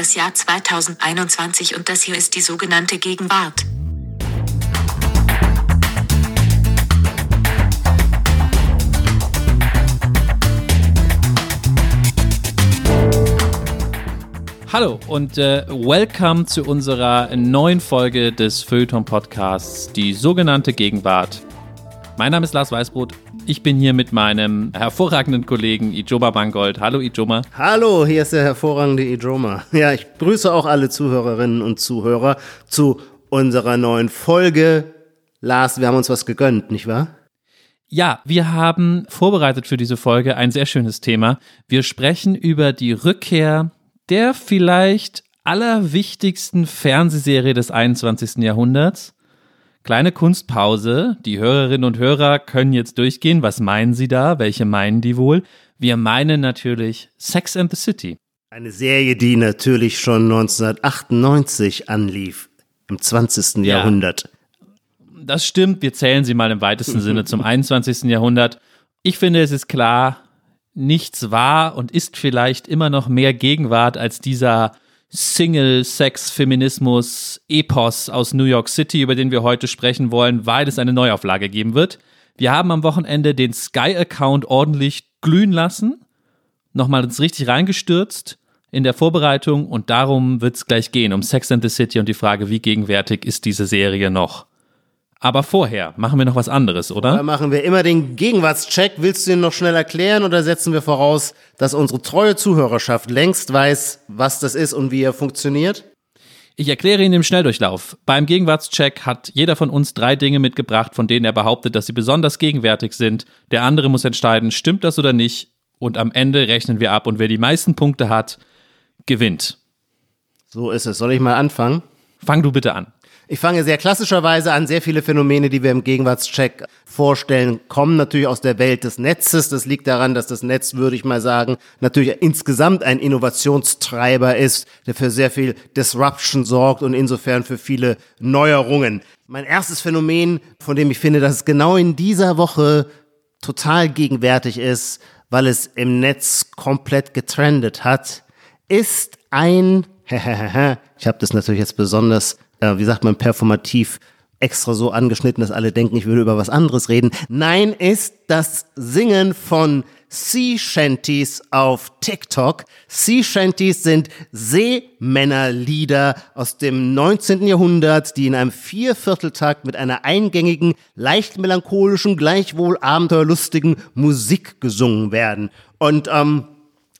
das Jahr 2021 und das hier ist die sogenannte Gegenwart. Hallo und äh, welcome zu unserer neuen Folge des Feuilleton Podcasts, die sogenannte Gegenwart. Mein Name ist Lars Weißbrot. Ich bin hier mit meinem hervorragenden Kollegen Ijoma Bangold. Hallo Ijoma. Hallo, hier ist der hervorragende Ijoma. Ja, ich grüße auch alle Zuhörerinnen und Zuhörer zu unserer neuen Folge. Lars, wir haben uns was gegönnt, nicht wahr? Ja, wir haben vorbereitet für diese Folge ein sehr schönes Thema. Wir sprechen über die Rückkehr der vielleicht allerwichtigsten Fernsehserie des 21. Jahrhunderts. Kleine Kunstpause. Die Hörerinnen und Hörer können jetzt durchgehen. Was meinen sie da? Welche meinen die wohl? Wir meinen natürlich Sex and the City. Eine Serie, die natürlich schon 1998 anlief, im 20. Ja, Jahrhundert. Das stimmt, wir zählen sie mal im weitesten Sinne zum 21. Jahrhundert. Ich finde, es ist klar, nichts war und ist vielleicht immer noch mehr Gegenwart als dieser Single-Sex-Feminismus-Epos aus New York City, über den wir heute sprechen wollen, weil es eine Neuauflage geben wird. Wir haben am Wochenende den Sky-Account ordentlich glühen lassen, nochmal uns richtig reingestürzt in der Vorbereitung und darum wird es gleich gehen, um Sex and the City und die Frage, wie gegenwärtig ist diese Serie noch. Aber vorher machen wir noch was anderes, oder? Da machen wir immer den Gegenwartscheck. Willst du ihn noch schnell erklären oder setzen wir voraus, dass unsere treue Zuhörerschaft längst weiß, was das ist und wie er funktioniert? Ich erkläre ihn im Schnelldurchlauf. Beim Gegenwartscheck hat jeder von uns drei Dinge mitgebracht, von denen er behauptet, dass sie besonders gegenwärtig sind. Der andere muss entscheiden, stimmt das oder nicht. Und am Ende rechnen wir ab und wer die meisten Punkte hat, gewinnt. So ist es. Soll ich mal anfangen? Fang du bitte an. Ich fange sehr klassischerweise an. Sehr viele Phänomene, die wir im Gegenwartscheck vorstellen, kommen natürlich aus der Welt des Netzes. Das liegt daran, dass das Netz, würde ich mal sagen, natürlich insgesamt ein Innovationstreiber ist, der für sehr viel Disruption sorgt und insofern für viele Neuerungen. Mein erstes Phänomen, von dem ich finde, dass es genau in dieser Woche total gegenwärtig ist, weil es im Netz komplett getrendet hat, ist ein, ich habe das natürlich jetzt besonders äh, wie sagt man, performativ extra so angeschnitten, dass alle denken, ich würde über was anderes reden. Nein, ist das Singen von Sea Shanties auf TikTok. Sea Shanties sind Seemännerlieder aus dem 19. Jahrhundert, die in einem Viervierteltakt mit einer eingängigen, leicht melancholischen, gleichwohl abenteuerlustigen Musik gesungen werden. Und ähm,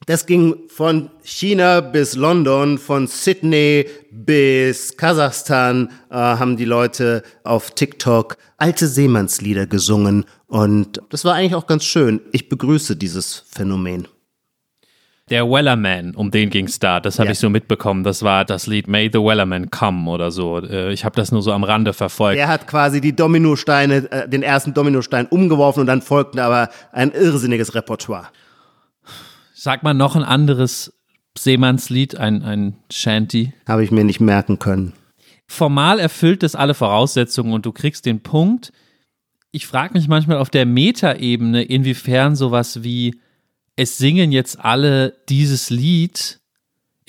das ging von China bis London, von Sydney bis Kasachstan äh, haben die Leute auf TikTok alte Seemannslieder gesungen und das war eigentlich auch ganz schön. Ich begrüße dieses Phänomen. Der Wellerman, um den ging es da, das habe ja. ich so mitbekommen. Das war das Lied May the Wellerman Come oder so. Äh, ich habe das nur so am Rande verfolgt. Er hat quasi die Dominosteine, äh, den ersten Dominostein umgeworfen und dann folgte aber ein irrsinniges Repertoire. Sag mal noch ein anderes Seemannslied, ein, ein Shanty. Habe ich mir nicht merken können. Formal erfüllt es alle Voraussetzungen und du kriegst den Punkt. Ich frage mich manchmal auf der Metaebene, inwiefern sowas wie es singen jetzt alle dieses Lied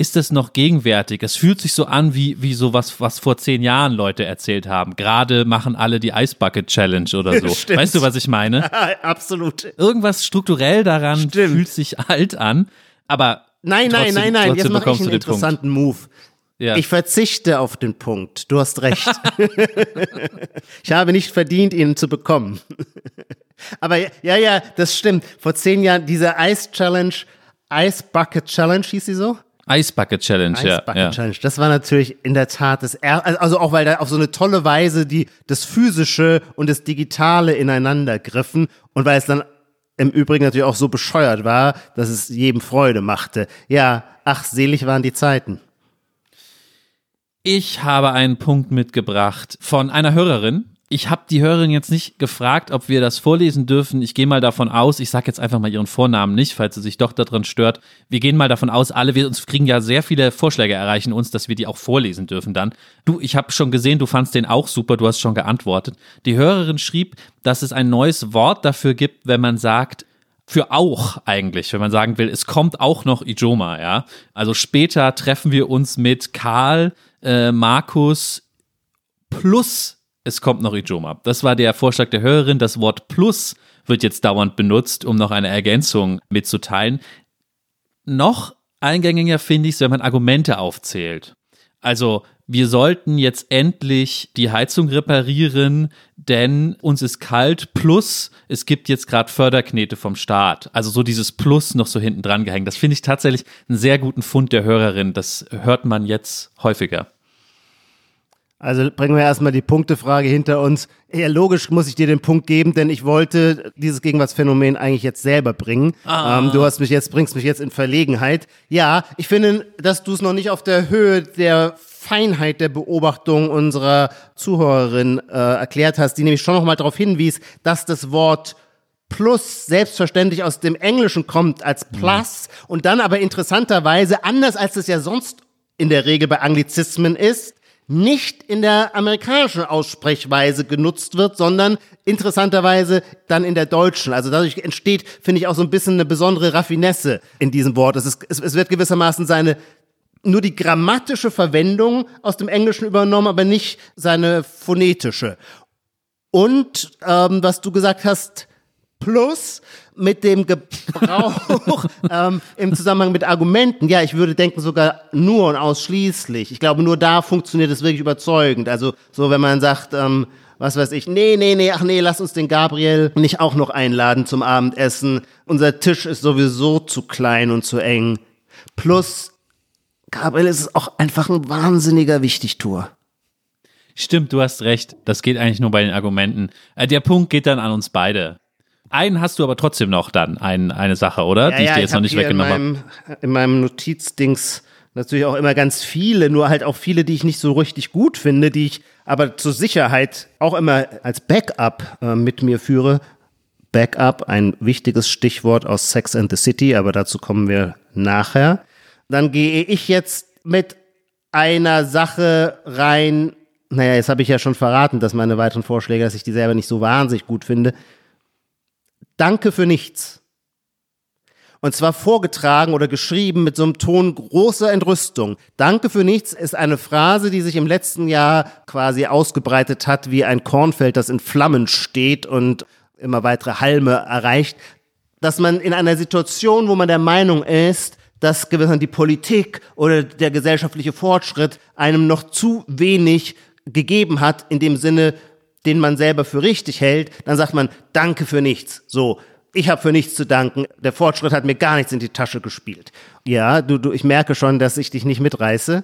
ist das noch gegenwärtig? Es fühlt sich so an wie, wie so was, was vor zehn Jahren Leute erzählt haben. Gerade machen alle die Ice Bucket Challenge oder so. Stimmt. Weißt du, was ich meine? Absolut. Irgendwas strukturell daran Stimmt. fühlt sich alt an, aber. Nein, nein, nein, nein, jetzt mache ich einen interessanten Punkt. Move. Ja. Ich verzichte auf den Punkt. Du hast recht. ich habe nicht verdient, ihn zu bekommen. Aber ja, ja, das stimmt. Vor zehn Jahren, diese Ice Challenge, Ice Bucket Challenge hieß sie so? Ice Bucket Challenge, Ice ja. Bucket Challenge. Das war natürlich in der Tat das er also auch weil da auf so eine tolle Weise die das physische und das digitale ineinander griffen und weil es dann im Übrigen natürlich auch so bescheuert war, dass es jedem Freude machte. Ja, ach selig waren die Zeiten. Ich habe einen Punkt mitgebracht von einer Hörerin, ich habe die Hörerin jetzt nicht gefragt, ob wir das vorlesen dürfen. Ich gehe mal davon aus, ich sage jetzt einfach mal ihren Vornamen nicht, falls sie sich doch daran stört. Wir gehen mal davon aus, alle wir uns kriegen ja sehr viele Vorschläge erreichen uns, dass wir die auch vorlesen dürfen dann. Du, ich habe schon gesehen, du fandst den auch super, du hast schon geantwortet. Die Hörerin schrieb, dass es ein neues Wort dafür gibt, wenn man sagt, für auch eigentlich, wenn man sagen will, es kommt auch noch Ijoma, ja. Also später treffen wir uns mit Karl, äh, Markus plus es kommt noch Ijoma. Das war der Vorschlag der Hörerin. Das Wort plus wird jetzt dauernd benutzt, um noch eine Ergänzung mitzuteilen. Noch eingängiger finde ich es, wenn man Argumente aufzählt. Also wir sollten jetzt endlich die Heizung reparieren, denn uns ist kalt, plus es gibt jetzt gerade Förderknete vom Staat. Also so dieses Plus noch so hinten dran gehängt. Das finde ich tatsächlich einen sehr guten Fund der Hörerin. Das hört man jetzt häufiger. Also bringen wir erstmal die Punktefrage hinter uns. Ja, logisch muss ich dir den Punkt geben, denn ich wollte dieses Gegenwartsphänomen eigentlich jetzt selber bringen. Ah. Ähm, du hast mich jetzt, bringst mich jetzt in Verlegenheit. Ja, ich finde, dass du es noch nicht auf der Höhe der Feinheit der Beobachtung unserer Zuhörerin äh, erklärt hast, die nämlich schon noch mal darauf hinwies, dass das Wort Plus selbstverständlich aus dem Englischen kommt als Plus mhm. und dann aber interessanterweise, anders als es ja sonst in der Regel bei Anglizismen ist, nicht in der amerikanischen Aussprechweise genutzt wird, sondern interessanterweise dann in der deutschen. Also dadurch entsteht, finde ich, auch so ein bisschen eine besondere Raffinesse in diesem Wort. Es, ist, es, es wird gewissermaßen seine nur die grammatische Verwendung aus dem Englischen übernommen, aber nicht seine phonetische. Und ähm, was du gesagt hast, plus mit dem Gebrauch ähm, im Zusammenhang mit Argumenten. Ja, ich würde denken sogar nur und ausschließlich. Ich glaube, nur da funktioniert es wirklich überzeugend. Also so, wenn man sagt, ähm, was weiß ich, nee, nee, nee, ach nee, lass uns den Gabriel nicht auch noch einladen zum Abendessen. Unser Tisch ist sowieso zu klein und zu eng. Plus, Gabriel ist auch einfach ein wahnsinniger Wichtigtour. Stimmt, du hast recht. Das geht eigentlich nur bei den Argumenten. Äh, der Punkt geht dann an uns beide. Einen hast du aber trotzdem noch dann, ein, eine Sache, oder? Ja, Die ich ja, dir jetzt noch nicht weggenommen habe. In meinem Notizdings natürlich auch immer ganz viele, nur halt auch viele, die ich nicht so richtig gut finde, die ich aber zur Sicherheit auch immer als Backup äh, mit mir führe. Backup, ein wichtiges Stichwort aus Sex and the City, aber dazu kommen wir nachher. Dann gehe ich jetzt mit einer Sache rein. Naja, jetzt habe ich ja schon verraten, dass meine weiteren Vorschläge, dass ich die selber nicht so wahnsinnig gut finde. Danke für nichts. Und zwar vorgetragen oder geschrieben mit so einem Ton großer Entrüstung. Danke für nichts ist eine Phrase, die sich im letzten Jahr quasi ausgebreitet hat wie ein Kornfeld, das in Flammen steht und immer weitere Halme erreicht. Dass man in einer Situation, wo man der Meinung ist, dass die Politik oder der gesellschaftliche Fortschritt einem noch zu wenig gegeben hat, in dem Sinne, den man selber für richtig hält, dann sagt man, danke für nichts. So, ich habe für nichts zu danken. Der Fortschritt hat mir gar nichts in die Tasche gespielt. Ja, du, du, ich merke schon, dass ich dich nicht mitreiße.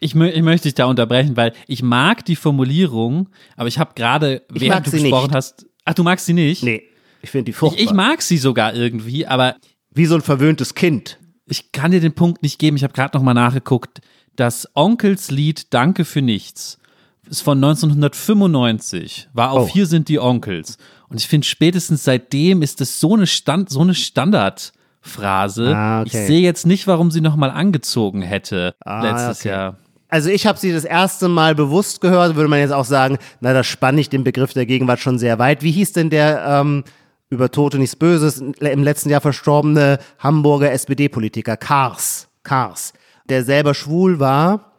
Ich, ich möchte dich da unterbrechen, weil ich mag die Formulierung, aber ich habe gerade, während du gesprochen nicht. hast, ach, du magst sie nicht? Nee, ich finde die furchtbar. Ich, ich mag sie sogar irgendwie, aber wie so ein verwöhntes Kind. Ich kann dir den Punkt nicht geben. Ich habe gerade noch mal nachgeguckt. Das Onkelslied Danke für nichts ist von 1995, war auf oh. Hier sind die Onkels. Und ich finde, spätestens seitdem ist das so eine, Stand, so eine Standardphrase. Ah, okay. Ich sehe jetzt nicht, warum sie nochmal angezogen hätte ah, letztes okay. Jahr. Also ich habe sie das erste Mal bewusst gehört, würde man jetzt auch sagen, na, da spanne ich den Begriff der Gegenwart schon sehr weit. Wie hieß denn der ähm, über Tote nichts Böses im letzten Jahr verstorbene Hamburger SPD-Politiker Kars? Kars, der selber schwul war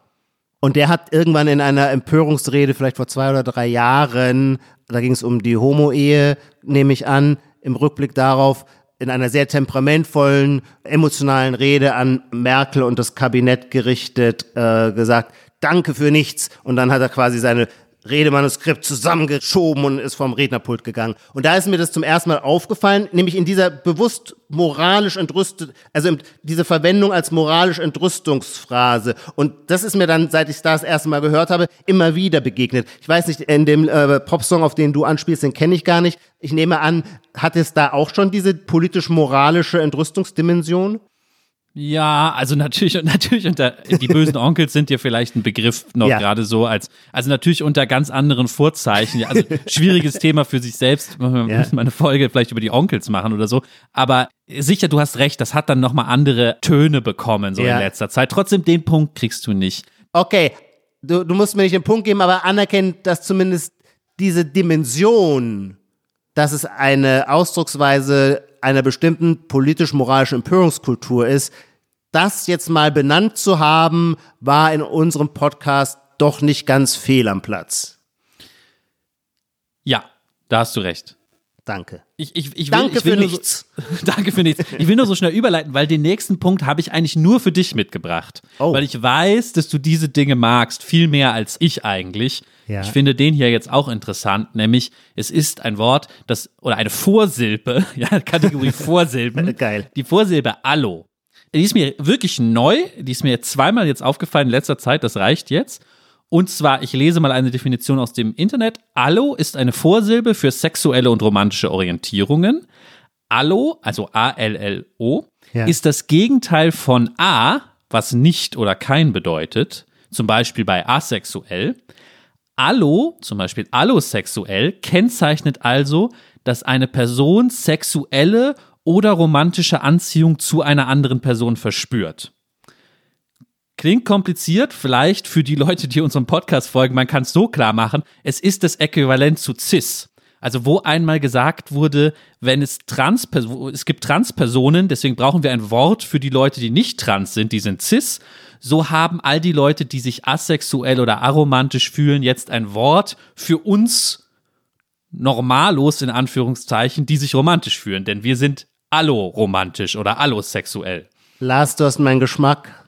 und der hat irgendwann in einer Empörungsrede, vielleicht vor zwei oder drei Jahren, da ging es um die Homo-Ehe, nehme ich an, im Rückblick darauf, in einer sehr temperamentvollen, emotionalen Rede an Merkel und das Kabinett gerichtet, äh, gesagt, danke für nichts. Und dann hat er quasi seine Redemanuskript zusammengeschoben und ist vom Rednerpult gegangen. Und da ist mir das zum ersten Mal aufgefallen, nämlich in dieser bewusst moralisch entrüstet, also diese Verwendung als moralisch Entrüstungsphrase. Und das ist mir dann, seit ich das erste Mal gehört habe, immer wieder begegnet. Ich weiß nicht, in dem äh, Popsong, auf den du anspielst, den kenne ich gar nicht. Ich nehme an, hat es da auch schon diese politisch-moralische Entrüstungsdimension? Ja, also natürlich, natürlich unter, die bösen Onkels sind dir vielleicht ein Begriff noch ja. gerade so als, also natürlich unter ganz anderen Vorzeichen. Also schwieriges Thema für sich selbst. Wir ja. müssen mal eine Folge vielleicht über die Onkels machen oder so. Aber sicher, du hast recht, das hat dann nochmal andere Töne bekommen, so ja. in letzter Zeit. Trotzdem den Punkt kriegst du nicht. Okay. Du, du musst mir nicht den Punkt geben, aber anerkennen, dass zumindest diese Dimension dass es eine Ausdrucksweise einer bestimmten politisch-moralischen Empörungskultur ist. Das jetzt mal benannt zu haben, war in unserem Podcast doch nicht ganz fehl am Platz. Ja, da hast du recht. Danke. Ich, ich, ich will, Danke ich will für nichts. So, danke für nichts. Ich will nur so schnell überleiten, weil den nächsten Punkt habe ich eigentlich nur für dich mitgebracht. Oh. Weil ich weiß, dass du diese Dinge magst, viel mehr als ich eigentlich. Ja. Ich finde den hier jetzt auch interessant, nämlich es ist ein Wort, das, oder eine Vorsilbe, ja, Kategorie Vorsilben. Geil. Die Vorsilbe Allo. Die ist mir wirklich neu, die ist mir zweimal jetzt aufgefallen in letzter Zeit, das reicht jetzt. Und zwar, ich lese mal eine Definition aus dem Internet. Allo ist eine Vorsilbe für sexuelle und romantische Orientierungen. Allo, also A-L-L-O, Ja. ist das Gegenteil von A, was nicht oder kein bedeutet. Zum Beispiel bei asexuell. Allo, zum Beispiel allosexuell, kennzeichnet also, dass eine Person sexuelle oder romantische Anziehung zu einer anderen Person verspürt. Klingt kompliziert, vielleicht für die Leute, die unserem Podcast folgen, man kann es so klar machen, es ist das Äquivalent zu cis. Also wo einmal gesagt wurde, wenn es trans es gibt Transpersonen, deswegen brauchen wir ein Wort für die Leute, die nicht trans sind, die sind cis. So haben all die Leute, die sich asexuell oder aromantisch fühlen, jetzt ein Wort für uns normalos in Anführungszeichen, die sich romantisch fühlen, denn wir sind alloromantisch oder allosexuell. Lars, du hast meinen Geschmack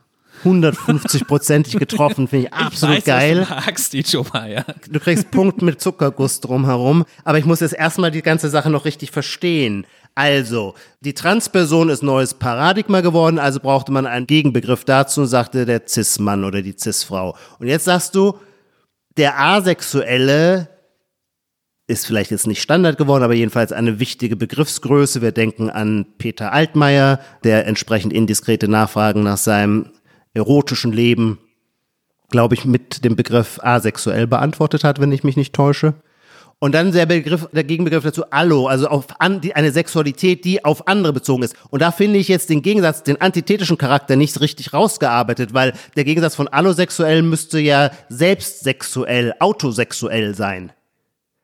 150-prozentig getroffen, finde ich absolut ich weiß, geil. Du magst, die Choma, ja. Du kriegst Punkt mit Zuckerguss drumherum, aber ich muss jetzt erstmal die ganze Sache noch richtig verstehen. Also, die Transperson ist neues Paradigma geworden, also brauchte man einen Gegenbegriff dazu, sagte der Cis-Mann oder die Cis-Frau. Und jetzt sagst du, der Asexuelle ist vielleicht jetzt nicht Standard geworden, aber jedenfalls eine wichtige Begriffsgröße. Wir denken an Peter Altmaier, der entsprechend indiskrete Nachfragen nach seinem erotischen Leben, glaube ich, mit dem Begriff asexuell beantwortet hat, wenn ich mich nicht täusche. Und dann der Begriff, der Gegenbegriff dazu Allo, also auf an, die, eine Sexualität, die auf andere bezogen ist. Und da finde ich jetzt den Gegensatz, den antithetischen Charakter nicht richtig rausgearbeitet, weil der Gegensatz von allosexuell müsste ja selbstsexuell, autosexuell sein.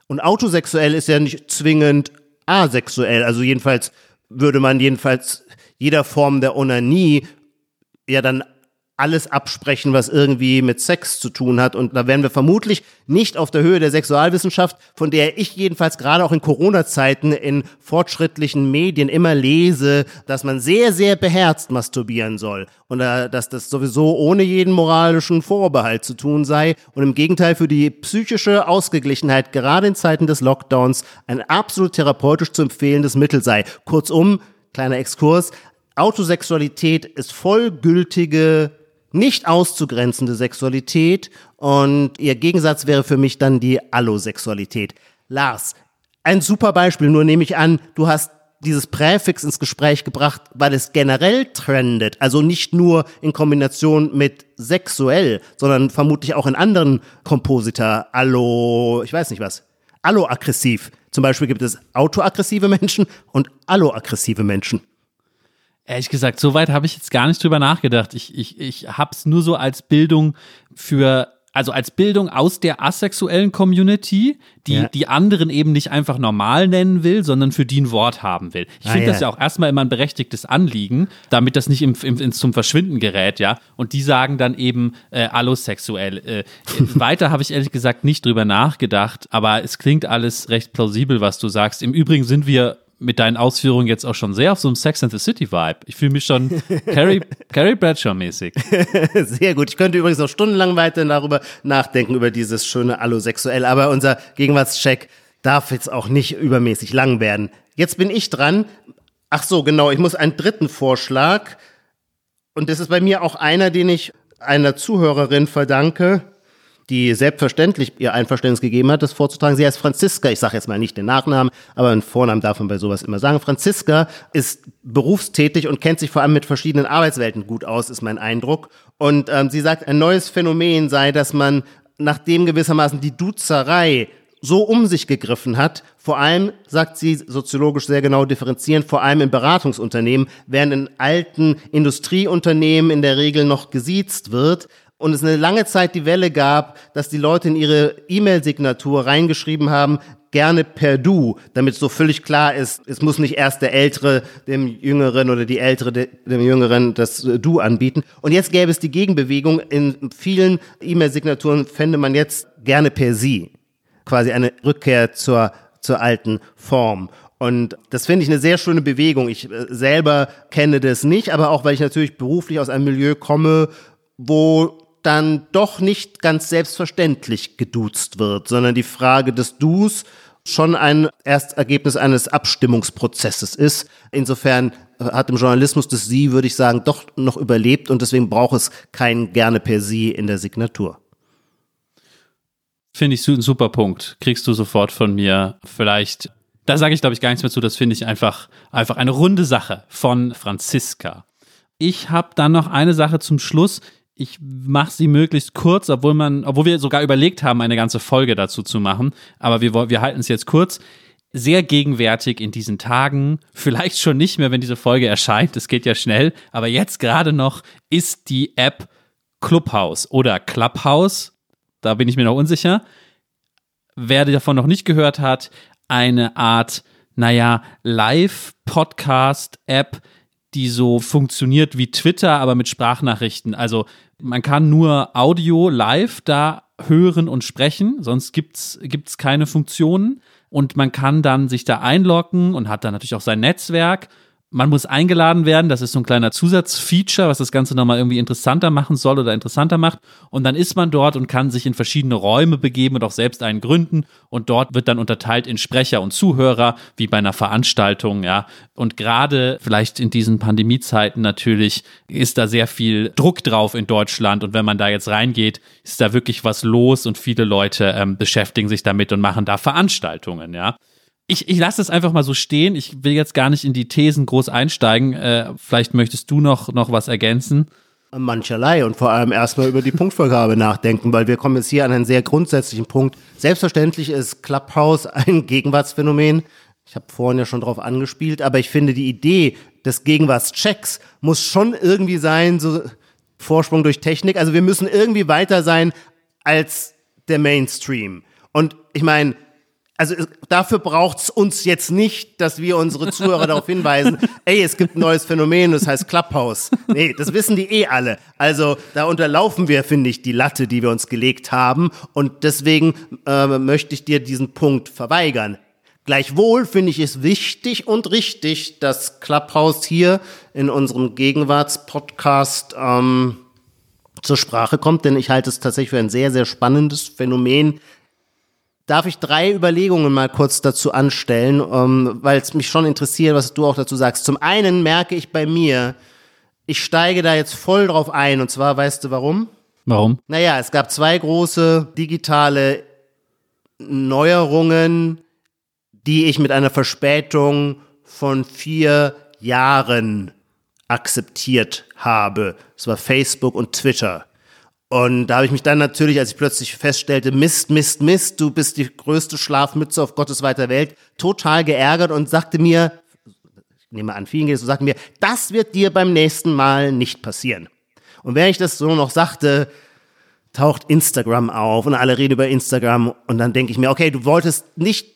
Und autosexuell ist ja nicht zwingend asexuell. Also jedenfalls würde man jedenfalls jeder Form der Onanie ja dann alles absprechen, was irgendwie mit Sex zu tun hat. Und da wären wir vermutlich nicht auf der Höhe der Sexualwissenschaft, von der ich jedenfalls gerade auch in Corona-Zeiten in fortschrittlichen Medien immer lese, dass man sehr, sehr beherzt masturbieren soll. Und dass das sowieso ohne jeden moralischen Vorbehalt zu tun sei. Und im Gegenteil für die psychische Ausgeglichenheit, gerade in Zeiten des Lockdowns, ein absolut therapeutisch zu empfehlendes Mittel sei. Kurzum, kleiner Exkurs, Autosexualität ist vollgültige nicht auszugrenzende Sexualität und ihr Gegensatz wäre für mich dann die Allosexualität. Lars, ein super Beispiel, nur nehme ich an, du hast dieses Präfix ins Gespräch gebracht, weil es generell trendet, also nicht nur in Kombination mit sexuell, sondern vermutlich auch in anderen Komposita, allo, ich weiß nicht was, alloaggressiv. Zum Beispiel gibt es autoaggressive Menschen und alloaggressive Menschen. Ehrlich gesagt, so weit habe ich jetzt gar nicht drüber nachgedacht. Ich, ich, ich habe es nur so als Bildung für, also als Bildung aus der asexuellen Community, die Ja. die anderen eben nicht einfach normal nennen will, sondern für die ein Wort haben will. Ich Ah, finde ja. das ja auch erstmal immer ein berechtigtes Anliegen, damit das nicht im, im, ins zum Verschwinden gerät, ja. Und die sagen dann eben äh, allosexuell. Äh, weiter habe ich ehrlich gesagt nicht drüber nachgedacht, aber es klingt alles recht plausibel, was du sagst. Im Übrigen sind wir mit deinen Ausführungen jetzt auch schon sehr auf so einem Sex and the City Vibe. Ich fühle mich schon Carrie, Carrie Bradshaw mäßig. Sehr gut. Ich könnte übrigens noch stundenlang weiter darüber nachdenken, über dieses schöne Allosexuell, aber unser Gegenwartscheck darf jetzt auch nicht übermäßig lang werden. Jetzt bin ich dran. Ach so, genau, ich muss einen dritten Vorschlag. Und das ist bei mir auch einer, den ich einer Zuhörerin verdanke, die selbstverständlich ihr Einverständnis gegeben hat, das vorzutragen. Sie heißt Franziska, ich sage jetzt mal nicht den Nachnamen, aber einen Vornamen darf man bei sowas immer sagen. Franziska ist berufstätig und kennt sich vor allem mit verschiedenen Arbeitswelten gut aus, ist mein Eindruck. Und ähm, sie sagt, ein neues Phänomen sei, dass man nachdem gewissermaßen die Duzerei so um sich gegriffen hat, vor allem, sagt sie soziologisch sehr genau differenzieren, vor allem in Beratungsunternehmen, während in alten Industrieunternehmen in der Regel noch gesiezt wird und es eine lange Zeit die Welle gab, dass die Leute in ihre E-Mail-Signatur reingeschrieben haben, gerne per Du, damit so völlig klar ist, es muss nicht erst der Ältere dem Jüngeren oder die Ältere dem Jüngeren das äh, Du anbieten. Und jetzt gäbe es die Gegenbewegung. In vielen E-Mail-Signaturen fände man jetzt gerne per Sie. Quasi eine Rückkehr zur, zur alten Form. Und das finde ich eine sehr schöne Bewegung. Ich äh, selber kenne das nicht, aber auch weil ich natürlich beruflich aus einem Milieu komme, wo dann doch nicht ganz selbstverständlich geduzt wird, sondern die Frage des Dus schon ein Erstergebnis eines Abstimmungsprozesses ist. Insofern hat im Journalismus das Sie, würde ich sagen, doch noch überlebt und deswegen braucht es kein gerne per Sie in der Signatur. Finde ich ein super Punkt. Kriegst du sofort von mir. Vielleicht, da sage ich glaube ich gar nichts mehr zu. Das finde ich einfach, einfach eine runde Sache von Franziska. Ich habe dann noch eine Sache zum Schluss ich mache sie möglichst kurz, obwohl man, obwohl wir sogar überlegt haben, eine ganze Folge dazu zu machen. Aber wir, wir halten es jetzt kurz. Sehr gegenwärtig in diesen Tagen, vielleicht schon nicht mehr, wenn diese Folge erscheint, es geht ja schnell, aber jetzt gerade noch ist die App Clubhouse oder Clubhouse, da bin ich mir noch unsicher. Wer davon noch nicht gehört hat, eine Art, naja, Live-Podcast-App, die so funktioniert wie Twitter, aber mit Sprachnachrichten. Also man kann nur Audio live da hören und sprechen, sonst gibt's gibt's keine Funktionen und man kann dann sich da einloggen und hat dann natürlich auch sein Netzwerk man muss eingeladen werden, das ist so ein kleiner Zusatzfeature, was das Ganze nochmal irgendwie interessanter machen soll oder interessanter macht. Und dann ist man dort und kann sich in verschiedene Räume begeben und auch selbst einen gründen. Und dort wird dann unterteilt in Sprecher und Zuhörer, wie bei einer Veranstaltung, ja. Und gerade vielleicht in diesen Pandemiezeiten natürlich ist da sehr viel Druck drauf in Deutschland. Und wenn man da jetzt reingeht, ist da wirklich was los und viele Leute ähm, beschäftigen sich damit und machen da Veranstaltungen, ja ich, ich lasse es einfach mal so stehen. Ich will jetzt gar nicht in die Thesen groß einsteigen. Äh, vielleicht möchtest du noch, noch was ergänzen. Mancherlei und vor allem erstmal über die Punktvergabe nachdenken, weil wir kommen jetzt hier an einen sehr grundsätzlichen Punkt. Selbstverständlich ist Clubhouse ein Gegenwartsphänomen. Ich habe vorhin ja schon drauf angespielt, aber ich finde die Idee des Gegenwartschecks muss schon irgendwie sein, so Vorsprung durch Technik. Also wir müssen irgendwie weiter sein als der Mainstream. Und ich meine, also dafür braucht's uns jetzt nicht, dass wir unsere Zuhörer darauf hinweisen, ey, es gibt ein neues Phänomen, das heißt Clubhouse. Nee, das wissen die eh alle. Also da unterlaufen wir, finde ich, die Latte, die wir uns gelegt haben. Und deswegen äh, möchte ich dir diesen Punkt verweigern. Gleichwohl finde ich es wichtig und richtig, dass Clubhouse hier in unserem Gegenwartspodcast ähm, zur Sprache kommt, denn ich halte es tatsächlich für ein sehr, sehr spannendes Phänomen, darf ich drei Überlegungen mal kurz dazu anstellen, ähm, weil es mich schon interessiert, was du auch dazu sagst. Zum einen merke ich bei mir, ich steige da jetzt voll drauf ein und zwar, weißt du warum? Warum? Naja, es gab zwei große digitale Neuerungen, die ich mit einer Verspätung von vier Jahren akzeptiert habe. Es war Facebook und Twitter. Und da habe ich mich dann natürlich, als ich plötzlich feststellte, Mist, Mist, Mist, du bist die größte Schlafmütze auf Gottes weiter Welt, total geärgert und sagte mir, ich nehme an, vielen geht es so, sagte mir, das wird dir beim nächsten Mal nicht passieren. Und während ich das so noch sagte, taucht Instagram auf und alle reden über Instagram und dann denke ich mir, okay, du wolltest nicht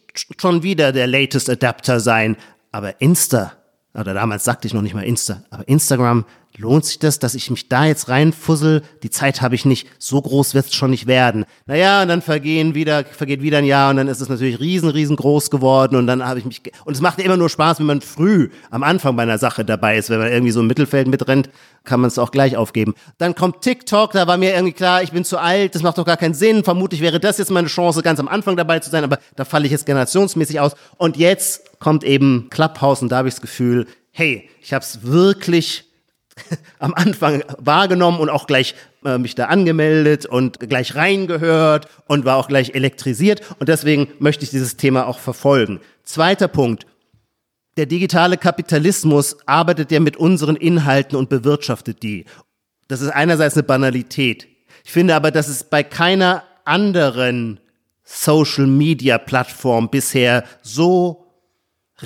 schon wieder der latest Adapter sein, aber Insta, oder damals sagte ich noch nicht mal Insta, aber Instagram lohnt sich das, dass ich mich da jetzt reinfussel? Die Zeit habe ich nicht, so groß wird es schon nicht werden. Naja, und dann vergehen wieder, vergeht wieder ein Jahr und dann ist es natürlich riesen, riesengroß geworden und dann habe ich mich, und es macht immer nur Spaß, wenn man früh am Anfang bei einer Sache dabei ist, wenn man irgendwie so im Mittelfeld mitrennt, kann man es auch gleich aufgeben. Dann kommt TikTok, da war mir irgendwie klar, ich bin zu alt, das macht doch gar keinen Sinn, vermutlich wäre das jetzt meine Chance, ganz am Anfang dabei zu sein, aber da falle ich jetzt generationsmäßig aus und jetzt kommt eben Clubhouse und da habe ich das Gefühl, hey, ich habe es wirklich am Anfang wahrgenommen und auch gleich äh, mich da angemeldet und gleich reingehört und war auch gleich elektrisiert. Und deswegen möchte ich dieses Thema auch verfolgen. Zweiter Punkt. Der digitale Kapitalismus arbeitet ja mit unseren Inhalten und bewirtschaftet die. Das ist einerseits eine Banalität. Ich finde aber, dass es bei keiner anderen Social Media Plattform bisher so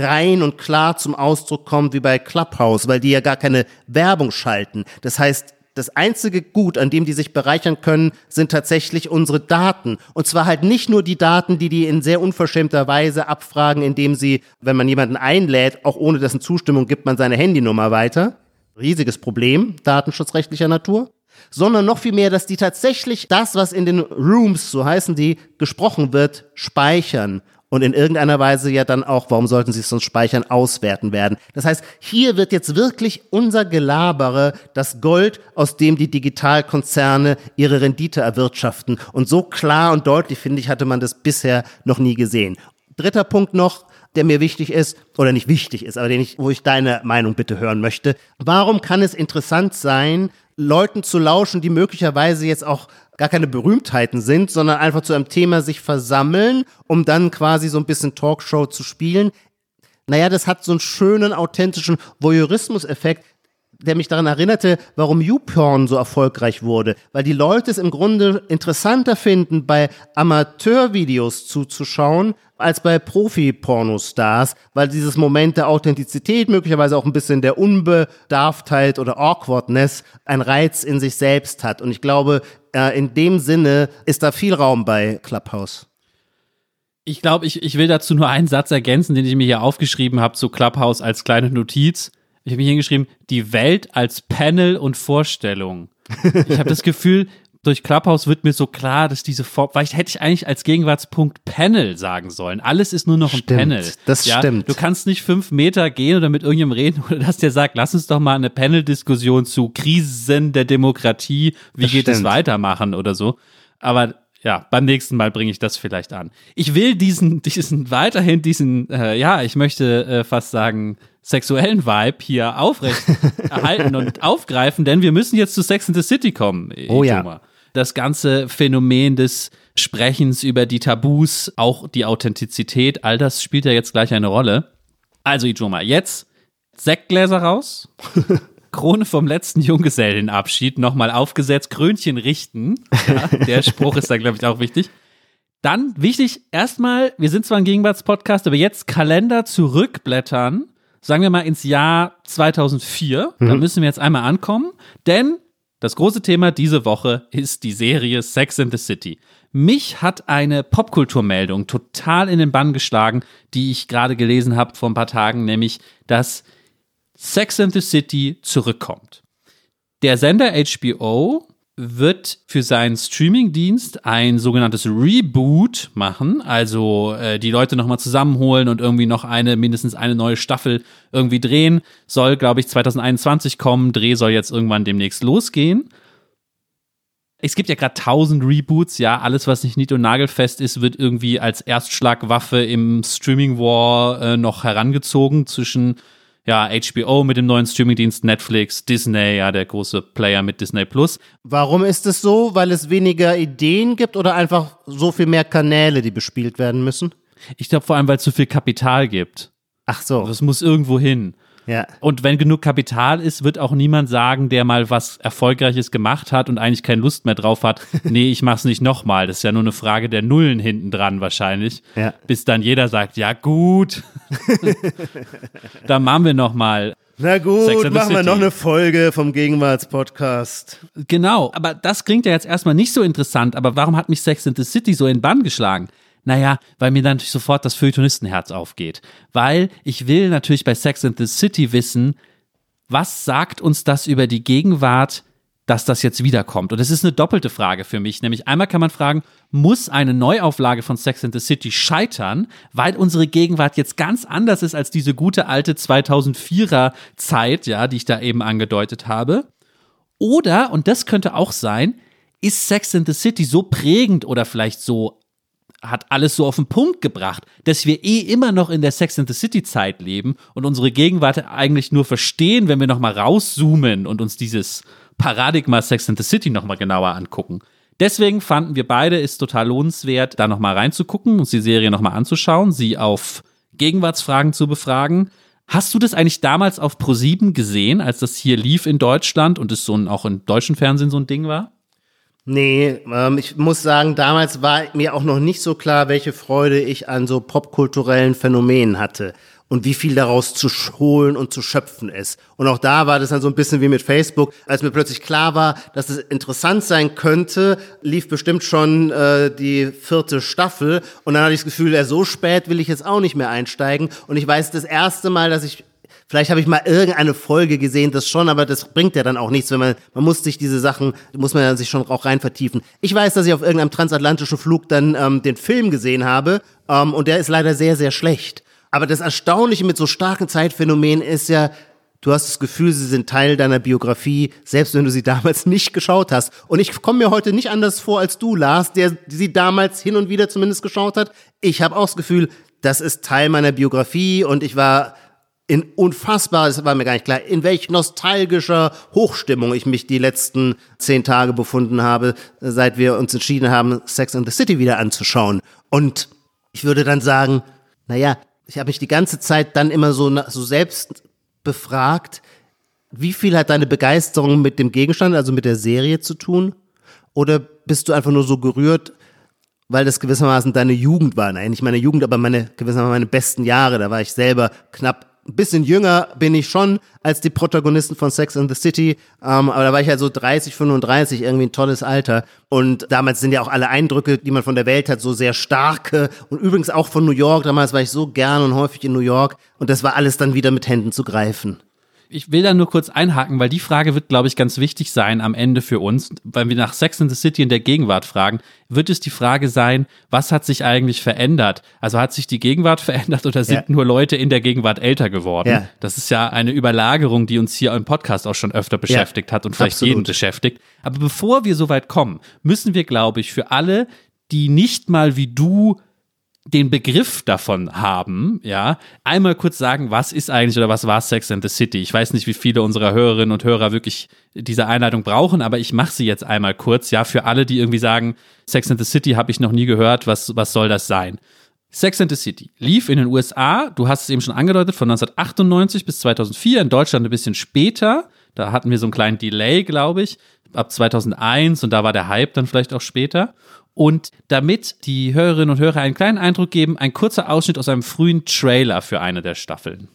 rein und klar zum Ausdruck kommt wie bei Clubhouse, weil die ja gar keine Werbung schalten. Das heißt, das einzige Gut, an dem die sich bereichern können, sind tatsächlich unsere Daten. Und zwar halt nicht nur die Daten, die die in sehr unverschämter Weise abfragen, indem sie, wenn man jemanden einlädt, auch ohne dessen Zustimmung gibt man seine Handynummer weiter. Riesiges Problem, datenschutzrechtlicher Natur sondern noch viel mehr, dass die tatsächlich das, was in den Rooms, so heißen die, gesprochen wird, speichern und in irgendeiner Weise ja dann auch, warum sollten sie es sonst speichern, auswerten werden. Das heißt, hier wird jetzt wirklich unser Gelabere das Gold, aus dem die Digitalkonzerne ihre Rendite erwirtschaften. Und so klar und deutlich, finde ich, hatte man das bisher noch nie gesehen. Dritter Punkt noch, der mir wichtig ist, oder nicht wichtig ist, aber den ich, wo ich deine Meinung bitte hören möchte. Warum kann es interessant sein, Leuten zu lauschen, die möglicherweise jetzt auch gar keine Berühmtheiten sind, sondern einfach zu einem Thema sich versammeln, um dann quasi so ein bisschen Talkshow zu spielen. Naja, das hat so einen schönen, authentischen Voyeurismus-Effekt, der mich daran erinnerte, warum YouPorn so erfolgreich wurde. Weil die Leute es im Grunde interessanter finden, bei Amateurvideos zuzuschauen, als bei Profi-Pornostars, weil dieses Moment der Authentizität, möglicherweise auch ein bisschen der Unbedarftheit oder Awkwardness ein Reiz in sich selbst hat. Und ich glaube, äh, in dem Sinne ist da viel Raum bei Clubhouse. Ich glaube, ich, ich will dazu nur einen Satz ergänzen, den ich mir hier aufgeschrieben habe zu Clubhouse als kleine Notiz. Ich habe mir hingeschrieben, die Welt als Panel und Vorstellung. Ich habe das Gefühl, durch Clubhouse wird mir so klar, dass diese Form, vielleicht hätte ich eigentlich als Gegenwartspunkt Panel sagen sollen. Alles ist nur noch ein stimmt, Panel. Das ja? stimmt. Du kannst nicht fünf Meter gehen oder mit irgendjemandem reden oder dass der sagt, lass uns doch mal eine Panel-Diskussion zu Krisen der Demokratie, wie Das geht es stimmt. weitermachen oder so. Aber ja, beim nächsten Mal bringe ich das vielleicht an. Ich will diesen, diesen weiterhin diesen, äh, ja, ich möchte äh, fast sagen, sexuellen Vibe hier aufrecht erhalten und aufgreifen, denn wir müssen jetzt zu Sex in the City kommen. Oh ja. Das ganze Phänomen des Sprechens über die Tabus, auch die Authentizität, all das spielt ja jetzt gleich eine Rolle. Also Ijoma, jetzt Sektgläser raus. Krone vom letzten Junggesellenabschied nochmal aufgesetzt, Krönchen richten. Ja, der Spruch ist da, glaube ich, auch wichtig. Dann wichtig, erstmal, wir sind zwar ein Gegenwartspodcast, aber jetzt Kalender zurückblättern, sagen wir mal ins Jahr 2004. Da müssen wir jetzt einmal ankommen, denn das große Thema diese Woche ist die Serie Sex in the City. Mich hat eine Popkulturmeldung total in den Bann geschlagen, die ich gerade gelesen habe vor ein paar Tagen, nämlich, dass Sex and the City zurückkommt. Der Sender HBO wird für seinen Streamingdienst ein sogenanntes Reboot machen, also äh, die Leute nochmal zusammenholen und irgendwie noch eine, mindestens eine neue Staffel irgendwie drehen. Soll, glaube ich, 2021 kommen. Dreh soll jetzt irgendwann demnächst losgehen. Es gibt ja gerade tausend Reboots, ja, alles, was nicht nied- und nagelfest ist, wird irgendwie als Erstschlagwaffe im Streaming War äh, noch herangezogen zwischen ja, HBO mit dem neuen Streamingdienst Netflix, Disney, ja, der große Player mit Disney Plus. Warum ist es so? Weil es weniger Ideen gibt oder einfach so viel mehr Kanäle, die bespielt werden müssen? Ich glaube vor allem, weil es zu viel Kapital gibt. Ach so, Das muss irgendwo hin. Ja. Und wenn genug Kapital ist, wird auch niemand sagen, der mal was Erfolgreiches gemacht hat und eigentlich keine Lust mehr drauf hat, nee, ich mach's nicht nochmal. Das ist ja nur eine Frage der Nullen hinten dran wahrscheinlich. Ja. Bis dann jeder sagt, ja gut, dann machen wir nochmal. Na gut, machen wir noch eine Folge vom Gegenwartspodcast. Genau, aber das klingt ja jetzt erstmal nicht so interessant, aber warum hat mich Sex in the City so in den Bann geschlagen? Naja, weil mir dann natürlich sofort das Feuilletonistenherz aufgeht. Weil ich will natürlich bei Sex in the City wissen, was sagt uns das über die Gegenwart, dass das jetzt wiederkommt? Und es ist eine doppelte Frage für mich. Nämlich einmal kann man fragen, muss eine Neuauflage von Sex in the City scheitern, weil unsere Gegenwart jetzt ganz anders ist als diese gute alte 2004er Zeit, ja, die ich da eben angedeutet habe? Oder, und das könnte auch sein, ist Sex in the City so prägend oder vielleicht so hat alles so auf den Punkt gebracht, dass wir eh immer noch in der Sex in the City Zeit leben und unsere Gegenwart eigentlich nur verstehen, wenn wir nochmal rauszoomen und uns dieses Paradigma Sex in the City nochmal genauer angucken. Deswegen fanden wir beide es total lohnenswert, da nochmal reinzugucken, uns die Serie nochmal anzuschauen, sie auf Gegenwartsfragen zu befragen. Hast du das eigentlich damals auf Pro7 gesehen, als das hier lief in Deutschland und es so ein, auch im deutschen Fernsehen so ein Ding war? Nee, ähm, ich muss sagen, damals war mir auch noch nicht so klar, welche Freude ich an so popkulturellen Phänomenen hatte. und wie viel daraus zu holen und zu schöpfen ist. Und auch da war das dann so ein bisschen wie mit Facebook, als mir plötzlich klar war, dass es interessant sein könnte, lief bestimmt schon äh, die vierte Staffel und dann hatte ich das Gefühl, ja, so spät will ich jetzt auch nicht mehr einsteigen. Und ich weiß, das erste Mal, dass ich Vielleicht habe ich mal irgendeine Folge gesehen, das schon, aber das bringt ja dann auch nichts, wenn man, man muss sich diese Sachen, muss man sich schon auch rein vertiefen. Ich weiß, dass ich auf irgendeinem transatlantischen Flug dann ähm, den Film gesehen habe ähm, und der ist leider sehr, sehr schlecht. Aber das Erstaunliche mit so starken Zeitphänomenen ist ja, du hast das Gefühl, sie sind Teil deiner Biografie, selbst wenn du sie damals nicht geschaut hast. Und ich komme mir heute nicht anders vor als du, Lars, der sie damals hin und wieder zumindest geschaut hat. Ich habe auch das Gefühl, das ist Teil meiner Biografie und ich war in unfassbar, es war mir gar nicht klar, in welch nostalgischer Hochstimmung ich mich die letzten zehn Tage befunden habe, seit wir uns entschieden haben, Sex and the City wieder anzuschauen. Und ich würde dann sagen, naja, ich habe mich die ganze Zeit dann immer so, so selbst befragt, wie viel hat deine Begeisterung mit dem Gegenstand, also mit der Serie zu tun? Oder bist du einfach nur so gerührt, weil das gewissermaßen deine Jugend war? Nein, nicht meine Jugend, aber meine, gewissermaßen meine besten Jahre. Da war ich selber knapp ein bisschen jünger bin ich schon als die Protagonisten von Sex and the City, ähm, aber da war ich halt so 30, 35, irgendwie ein tolles Alter. Und damals sind ja auch alle Eindrücke, die man von der Welt hat, so sehr starke. Und übrigens auch von New York, damals war ich so gern und häufig in New York. Und das war alles dann wieder mit Händen zu greifen ich will da nur kurz einhaken, weil die Frage wird, glaube ich, ganz wichtig sein am Ende für uns. Weil wir nach Sex in the City in der Gegenwart fragen, wird es die Frage sein, was hat sich eigentlich verändert? Also hat sich die Gegenwart verändert oder sind ja. nur Leute in der Gegenwart älter geworden? Ja. Das ist ja eine Überlagerung, die uns hier im Podcast auch schon öfter beschäftigt ja, hat und vielleicht absolut. jeden beschäftigt. Aber bevor wir so weit kommen, müssen wir, glaube ich, für alle, die nicht mal wie du den Begriff davon haben, ja, einmal kurz sagen, was ist eigentlich oder was war Sex and the City? Ich weiß nicht, wie viele unserer Hörerinnen und Hörer wirklich diese Einleitung brauchen, aber ich mache sie jetzt einmal kurz, ja, für alle, die irgendwie sagen, Sex and the City habe ich noch nie gehört, was, was soll das sein? Sex and the City lief in den USA, du hast es eben schon angedeutet, von 1998 bis 2004, in Deutschland ein bisschen später. Da hatten wir so einen kleinen Delay, glaube ich, ab 2001 und da war der Hype dann vielleicht auch später. Und damit die Hörerinnen und Hörer einen kleinen Eindruck geben, ein kurzer Ausschnitt aus einem frühen Trailer für eine der Staffeln.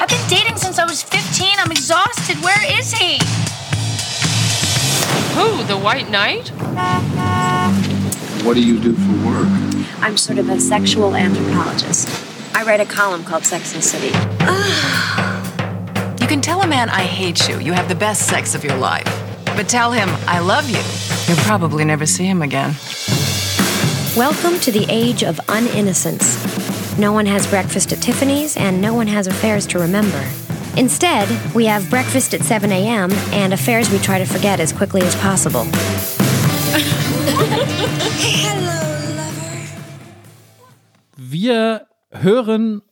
I've been dating since I was 15. I'm exhausted. Where is he? Who? The White Knight? What do you do for work? I'm sort of a sexual anthropologist. I write a column called Sex and City. you can tell a man I hate you. You have the best sex of your life. But tell him I love you. You'll probably never see him again. Welcome to the age of uninnocence. No one has breakfast at Tiffany's, and no one has affairs to remember. Instead, we have breakfast at 7 a.m. and affairs we try to forget as quickly as possible. Hello, lover. Wir hören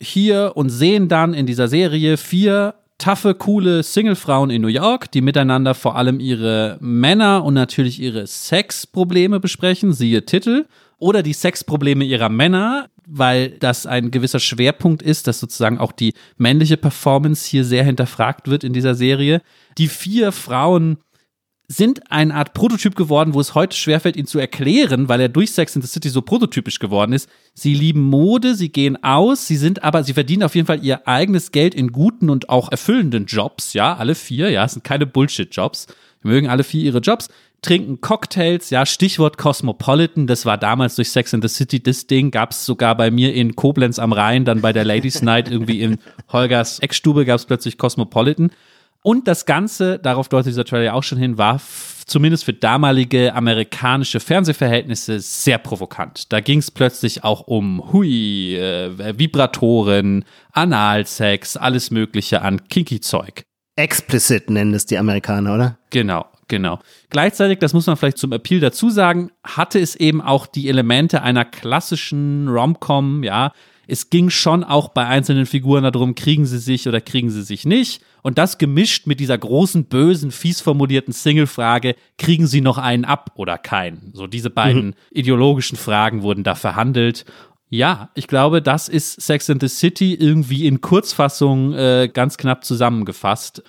hier und sehen dann in dieser Serie vier taffe, coole Singlefrauen in New York, die miteinander vor allem ihre Männer und natürlich ihre Sexprobleme besprechen, siehe Titel, oder die Sexprobleme ihrer Männer, weil das ein gewisser Schwerpunkt ist, dass sozusagen auch die männliche Performance hier sehr hinterfragt wird in dieser Serie. Die vier Frauen sind eine Art Prototyp geworden, wo es heute schwerfällt, ihn zu erklären, weil er durch Sex in the City so prototypisch geworden ist. Sie lieben Mode, sie gehen aus, sie sind aber, sie verdienen auf jeden Fall ihr eigenes Geld in guten und auch erfüllenden Jobs, ja, alle vier, ja, es sind keine Bullshit-Jobs. mögen alle vier ihre Jobs, trinken Cocktails, ja, Stichwort Cosmopolitan, das war damals durch Sex in the City das Ding, gab es sogar bei mir in Koblenz am Rhein, dann bei der Ladies Night irgendwie in Holgers Eckstube gab es plötzlich Cosmopolitan. Und das Ganze, darauf deutet dieser Trailer auch schon hin, war zumindest für damalige amerikanische Fernsehverhältnisse sehr provokant. Da ging es plötzlich auch um Hui, äh, Vibratoren, Analsex, alles Mögliche an Kinky-Zeug. Explicit nennen es die Amerikaner, oder? Genau, genau. Gleichzeitig, das muss man vielleicht zum Appeal dazu sagen, hatte es eben auch die Elemente einer klassischen Rom-Com, ja. Es ging schon auch bei einzelnen Figuren darum, kriegen sie sich oder kriegen sie sich nicht. Und das gemischt mit dieser großen, bösen, fies formulierten Single-Frage, kriegen sie noch einen ab oder keinen? So diese beiden mhm. ideologischen Fragen wurden da verhandelt. Ja, ich glaube, das ist Sex and the City irgendwie in Kurzfassung äh, ganz knapp zusammengefasst.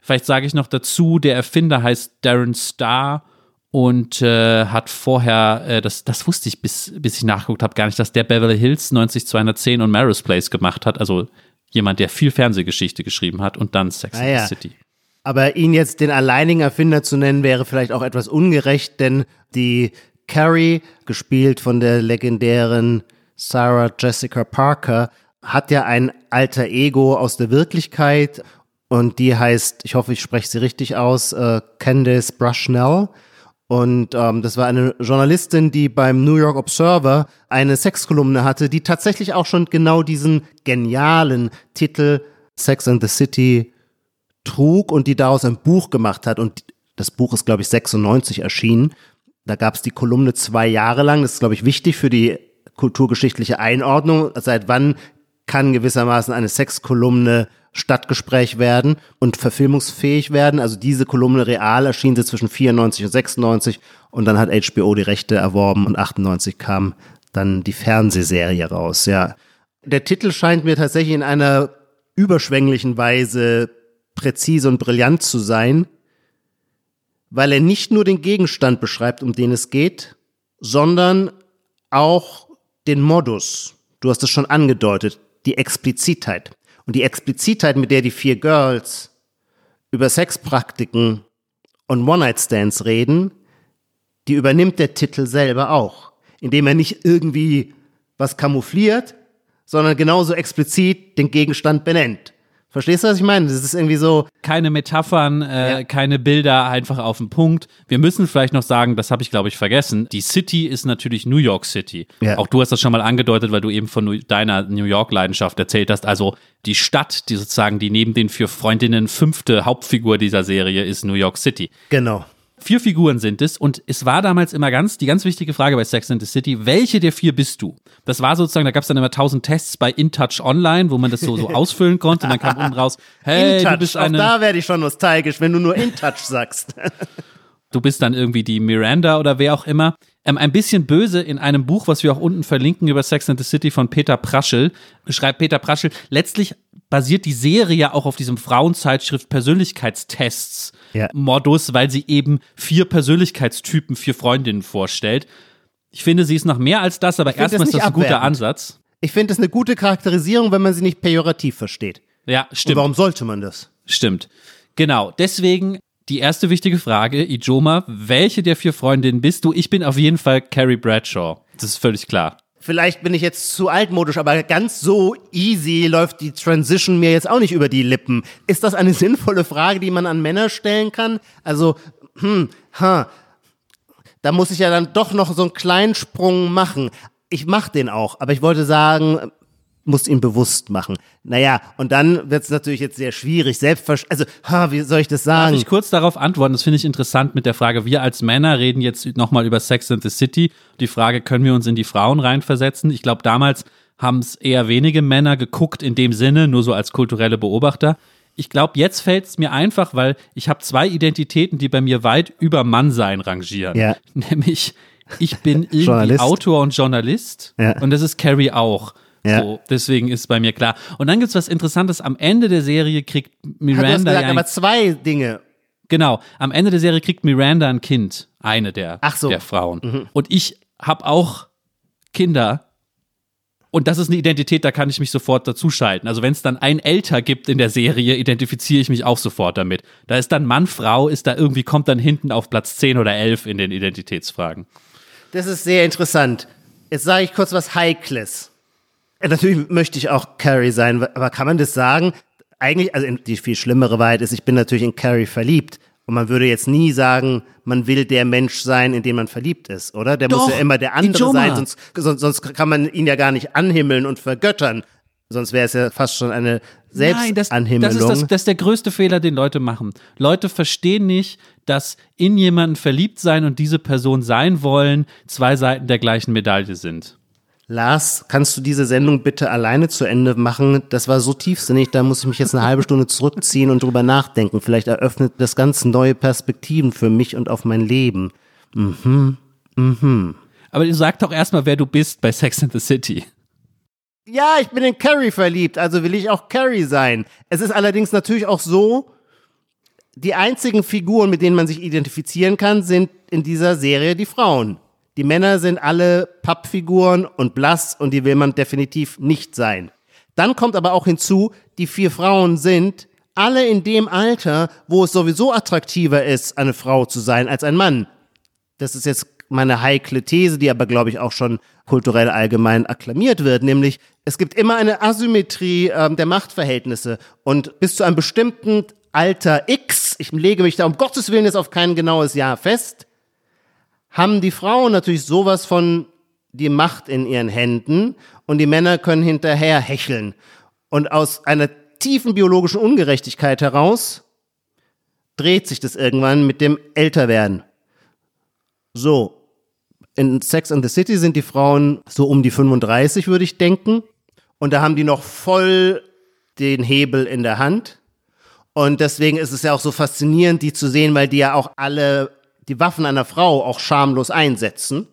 Vielleicht sage ich noch dazu, der Erfinder heißt Darren Starr und äh, hat vorher, äh, das, das wusste ich, bis, bis ich nachgeguckt habe, gar nicht, dass der Beverly Hills 90210 und Maris Place gemacht hat. Also jemand, der viel Fernsehgeschichte geschrieben hat und dann Sex Ah, and ja. the City. Aber ihn jetzt den alleinigen Erfinder zu nennen, wäre vielleicht auch etwas ungerecht, denn die Carrie, gespielt von der legendären Sarah Jessica Parker, hat ja ein alter Ego aus der Wirklichkeit und die heißt, ich hoffe, ich spreche sie richtig aus, äh, Candace Brushnell. Und ähm, das war eine Journalistin, die beim New York Observer eine Sexkolumne hatte, die tatsächlich auch schon genau diesen genialen Titel Sex and the City trug und die daraus ein Buch gemacht hat. Und das Buch ist, glaube ich, 96 erschienen. Da gab es die Kolumne zwei Jahre lang. Das ist, glaube ich, wichtig für die kulturgeschichtliche Einordnung. Seit wann kann gewissermaßen eine Sexkolumne Stadtgespräch werden und verfilmungsfähig werden. Also diese Kolumne real erschien sie zwischen 94 und 96 und dann hat HBO die Rechte erworben und 98 kam dann die Fernsehserie raus. Ja, der Titel scheint mir tatsächlich in einer überschwänglichen Weise präzise und brillant zu sein, weil er nicht nur den Gegenstand beschreibt, um den es geht, sondern auch den Modus. Du hast es schon angedeutet, die Explizitheit. Und die Explizitheit, mit der die vier Girls über Sexpraktiken und One-Night-Stands reden, die übernimmt der Titel selber auch, indem er nicht irgendwie was kamoufliert, sondern genauso explizit den Gegenstand benennt. Verstehst du, was ich meine? Das ist irgendwie so, Keine Metaphern, äh, Ja. keine Bilder, einfach auf den Punkt. Wir müssen vielleicht noch sagen, das habe ich, glaube ich, vergessen. Die City ist natürlich New York City. Ja. Auch du hast das schon mal angedeutet, weil du eben von deiner New York-Leidenschaft erzählt hast. Also die Stadt, die sozusagen die neben den vier Freundinnen fünfte Hauptfigur dieser Serie ist New York City. genau. Vier Figuren sind es und es war damals immer ganz, die ganz wichtige Frage bei Sex and the City, welche der vier bist du? Das war sozusagen, da gab es dann immer tausend Tests bei InTouch Online, wo man das so, so ausfüllen konnte und dann kam unten raus, hey, InTouch, du bist auch eine, da werde ich schon nostalgisch, wenn du nur InTouch sagst. du bist dann irgendwie die Miranda oder wer auch immer. Ähm, ein bisschen böse in einem Buch, was wir auch unten verlinken über Sex and the City von Peter Praschel, schreibt Peter Praschel, letztlich basiert die Serie ja auch auf diesem Frauenzeitschrift Persönlichkeitstests Ja. Modus, weil sie eben vier Persönlichkeitstypen, vier Freundinnen vorstellt. Ich finde, sie ist noch mehr als das, aber erstmal ist das ein guter. Ansatz. Ich finde es eine gute Charakterisierung, wenn man sie nicht pejorativ versteht. Ja, Und stimmt. warum sollte man das? Stimmt. Genau. Deswegen die erste wichtige Frage, Ijoma, welche der vier Freundinnen bist du? Ich bin auf jeden Fall Carrie Bradshaw. Das ist völlig klar. Vielleicht bin ich jetzt zu altmodisch, aber ganz so easy läuft die Transition mir jetzt auch nicht über die Lippen. Ist das eine sinnvolle Frage, die man an Männer stellen kann? Also, hm, ha, da muss ich ja dann doch noch so einen kleinen Sprung machen. Ich mache den auch, aber ich wollte sagen, muss ihn bewusst machen. Naja, und dann wird es natürlich jetzt sehr schwierig, selbstverständlich, also, ha, wie soll ich das Darf sagen? ich kurz darauf antworten? Das finde ich interessant mit der Frage. Wir als Männer reden jetzt nochmal über Sex and the City. Die Frage, können wir uns in die Frauen reinversetzen? Ich glaube, damals haben es eher wenige Männer geguckt in dem Sinne, nur so als kulturelle Beobachter. Ich glaube, jetzt fällt es mir einfach, weil ich habe zwei Identitäten, die bei mir weit über Mannsein rangieren. Ja. Nämlich, ich bin irgendwie Journalist. Autor und Journalist Ja. und das ist Carrie auch. Ja. So, deswegen ist bei mir klar. Und dann gibt's was Interessantes. Am Ende der Serie kriegt Ja, du hast Miranda gesagt, ja ein aber zwei Dinge. Genau, am Ende der Serie kriegt Miranda ein Kind, eine der, Ach so. der Frauen. Und ich habe auch Kinder. Und das ist eine Identität, da kann ich mich sofort dazuschalten. Also wenn es dann ein Älter gibt in der Serie, identifiziere ich mich auch sofort damit. Da ist dann Mann, Frau, ist da irgendwie, kommt dann hinten auf Platz 10 oder 11 in den Identitätsfragen. Das ist sehr interessant. Jetzt sage ich kurz was Heikles. Äh, Natürlich möchte ich auch Carrie sein, aber kann man das sagen? Eigentlich, also die viel schlimmere Wahrheit ist, ich bin natürlich in Carrie verliebt. Und man würde jetzt nie sagen, man will der Mensch sein, in den man verliebt ist, oder? Der muss Doch, ja immer der andere sein, sonst, sonst, sonst kann man ihn ja gar nicht anhimmeln und vergöttern. Sonst wäre es ja fast schon eine Nein, das, das, Selbstanhimmelung. ist das, das ist der größte Fehler, den Leute machen. Leute verstehen nicht, dass in jemanden verliebt sein und diese Person sein wollen zwei Seiten der gleichen Medaille sind. Lars, kannst du diese Sendung bitte alleine zu Ende machen? Das war so tiefsinnig, da muss ich mich jetzt eine halbe Stunde zurückziehen und drüber nachdenken. Vielleicht eröffnet das ganz neue Perspektiven für mich und auf mein Leben. Aber du sag doch erstmal, wer du bist bei Sex and the City. Ja, ich bin in Carrie verliebt, also will ich auch Carrie sein. Es ist allerdings natürlich auch so, Die einzigen Figuren, mit denen man sich identifizieren kann, sind in dieser Serie die Frauen. Die Männer sind alle Pappfiguren und blass und die will man definitiv nicht sein. Dann kommt aber auch hinzu, die vier Frauen sind alle in dem Alter, wo es sowieso attraktiver ist, eine Frau zu sein als ein Mann. Das ist jetzt meine heikle These, die aber, glaube ich, auch schon kulturell allgemein akklamiert wird, nämlich es gibt immer eine Asymmetrie äh, der Machtverhältnisse und bis zu einem bestimmten Alter X, ich lege mich da um Gottes Willen jetzt auf kein genaues Jahr fest, haben die Frauen natürlich sowas von die Macht in ihren Händen und die Männer können hinterher hecheln. Und aus einer tiefen biologischen Ungerechtigkeit heraus dreht sich das irgendwann mit dem Älterwerden. So, in Sex and the City sind die Frauen so um die 35, würde ich denken. Und da haben die noch voll den Hebel in der Hand. Und deswegen ist es ja auch so faszinierend, die zu sehen, weil die ja auch alle die Waffen einer Frau auch schamlos einsetzen.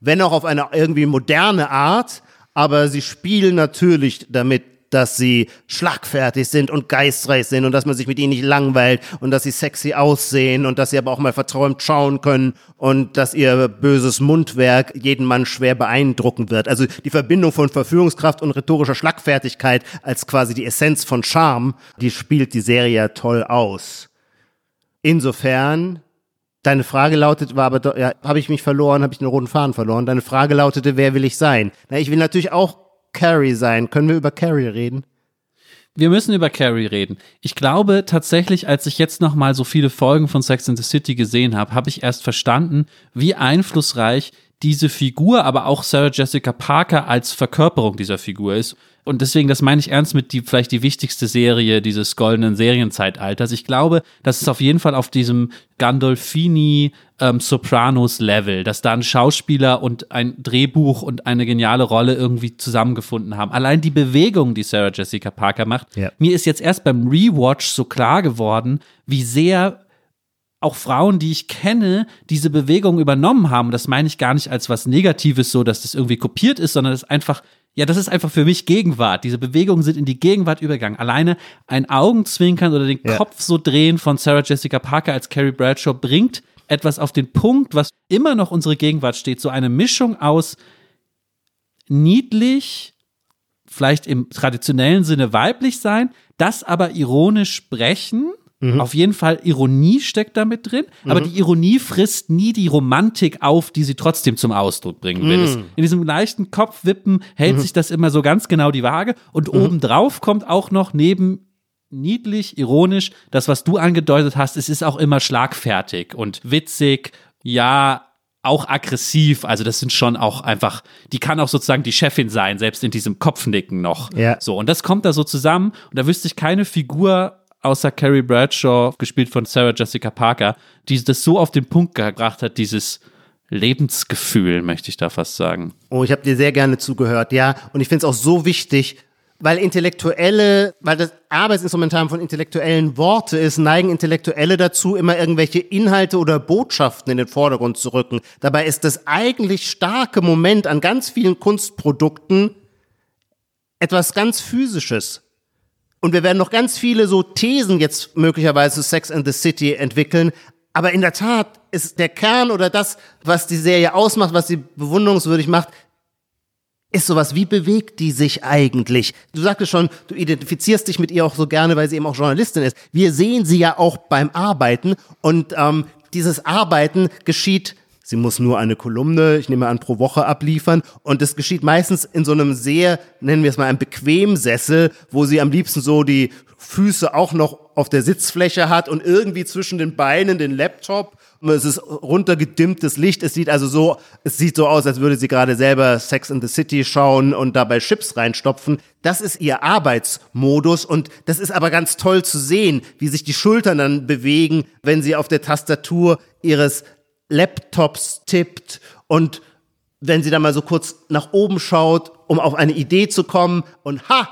Wenn auch auf eine irgendwie moderne Art, aber sie spielen natürlich damit, dass sie schlagfertig sind und geistreich sind und dass man sich mit ihnen nicht langweilt und dass sie sexy aussehen und dass sie aber auch mal verträumt schauen können und dass ihr böses Mundwerk jeden Mann schwer beeindrucken wird. Also die Verbindung von Verführungskraft und rhetorischer Schlagfertigkeit als quasi die Essenz von Charme, die spielt die Serie ja toll aus. Insofern Deine Frage lautet, war aber, ja, habe ich mich verloren, habe ich den roten Faden verloren. Deine Frage lautete, wer will ich sein? Na, ich will natürlich auch Carrie sein. Können wir über Carrie reden? Wir müssen über Carrie reden. Ich glaube tatsächlich, als ich jetzt noch mal so viele Folgen von Sex in the City gesehen habe, habe ich erst verstanden, wie einflussreich diese Figur, aber auch Sarah Jessica Parker als Verkörperung dieser Figur ist. Und deswegen, das meine ich ernst mit die, vielleicht die wichtigste Serie dieses goldenen Serienzeitalters. Ich glaube, das ist auf jeden Fall auf diesem Gandolfini ähm, Sopranos Level, dass da ein Schauspieler und ein Drehbuch und eine geniale Rolle irgendwie zusammengefunden haben. Allein die Bewegung, die Sarah Jessica Parker macht. Ja. Mir ist jetzt erst beim Rewatch so klar geworden, wie sehr auch Frauen, die ich kenne, diese Bewegung übernommen haben. Das meine ich gar nicht als was Negatives, so dass das irgendwie kopiert ist, sondern das ist einfach, ja, das ist einfach für mich Gegenwart. Diese Bewegungen sind in die Gegenwart übergegangen. Alleine ein Augenzwinkern oder den Ja. Kopf so drehen von Sarah Jessica Parker als Carrie Bradshaw bringt etwas auf den Punkt, was immer noch unsere Gegenwart steht. So eine Mischung aus niedlich, vielleicht im traditionellen Sinne weiblich sein, das aber ironisch sprechen. Auf jeden Fall Ironie steckt damit drin, aber die Ironie frisst nie die Romantik auf, die sie trotzdem zum Ausdruck bringen will. Es- In diesem leichten Kopfwippen hält sich das immer so ganz genau die Waage und obendrauf kommt auch noch neben niedlich, ironisch, das, was du angedeutet hast, es ist auch immer schlagfertig und witzig, ja, auch aggressiv. Also das sind schon auch einfach, die kann auch sozusagen die Chefin sein, selbst in diesem Kopfnicken noch. Ja. So, und das kommt da so zusammen und da wüsste ich keine Figur außer Carrie Bradshaw, gespielt von Sarah Jessica Parker, die das so auf den Punkt gebracht hat, dieses Lebensgefühl, möchte ich da fast sagen. Oh, ich habe dir sehr gerne zugehört, ja. Und ich finde es auch so wichtig, weil Intellektuelle, weil das Arbeitsinstrumentarium von intellektuellen Worte ist, neigen Intellektuelle dazu, immer irgendwelche Inhalte oder Botschaften in den Vordergrund zu rücken. Dabei ist das eigentlich starke Moment an ganz vielen Kunstprodukten etwas ganz Physisches. Und wir werden noch ganz viele so Thesen jetzt möglicherweise zu Sex and the City entwickeln. Aber in der Tat ist der Kern oder das, was die Serie ausmacht, was sie bewunderungswürdig macht, ist sowas, wie bewegt die sich eigentlich? Du sagtest schon, du identifizierst dich mit ihr auch so gerne, weil sie eben auch Journalistin ist. Wir sehen sie ja auch beim Arbeiten und ähm, dieses Arbeiten geschieht, sie muss nur eine Kolumne, ich nehme an, pro Woche abliefern und es geschieht meistens in so einem sehr, nennen wir es mal, einem Bequemsessel, wo sie am liebsten so die Füße auch noch auf der Sitzfläche hat und irgendwie zwischen den Beinen den Laptop es ist runtergedimmtes Licht. Es sieht also so, es sieht so aus, als würde sie gerade selber Sex in the City schauen und dabei Chips reinstopfen. Das ist ihr Arbeitsmodus und das ist aber ganz toll zu sehen, wie sich die Schultern dann bewegen, wenn sie auf der Tastatur ihres Laptops tippt und wenn sie dann mal so kurz nach oben schaut, um auf eine Idee zu kommen und ha,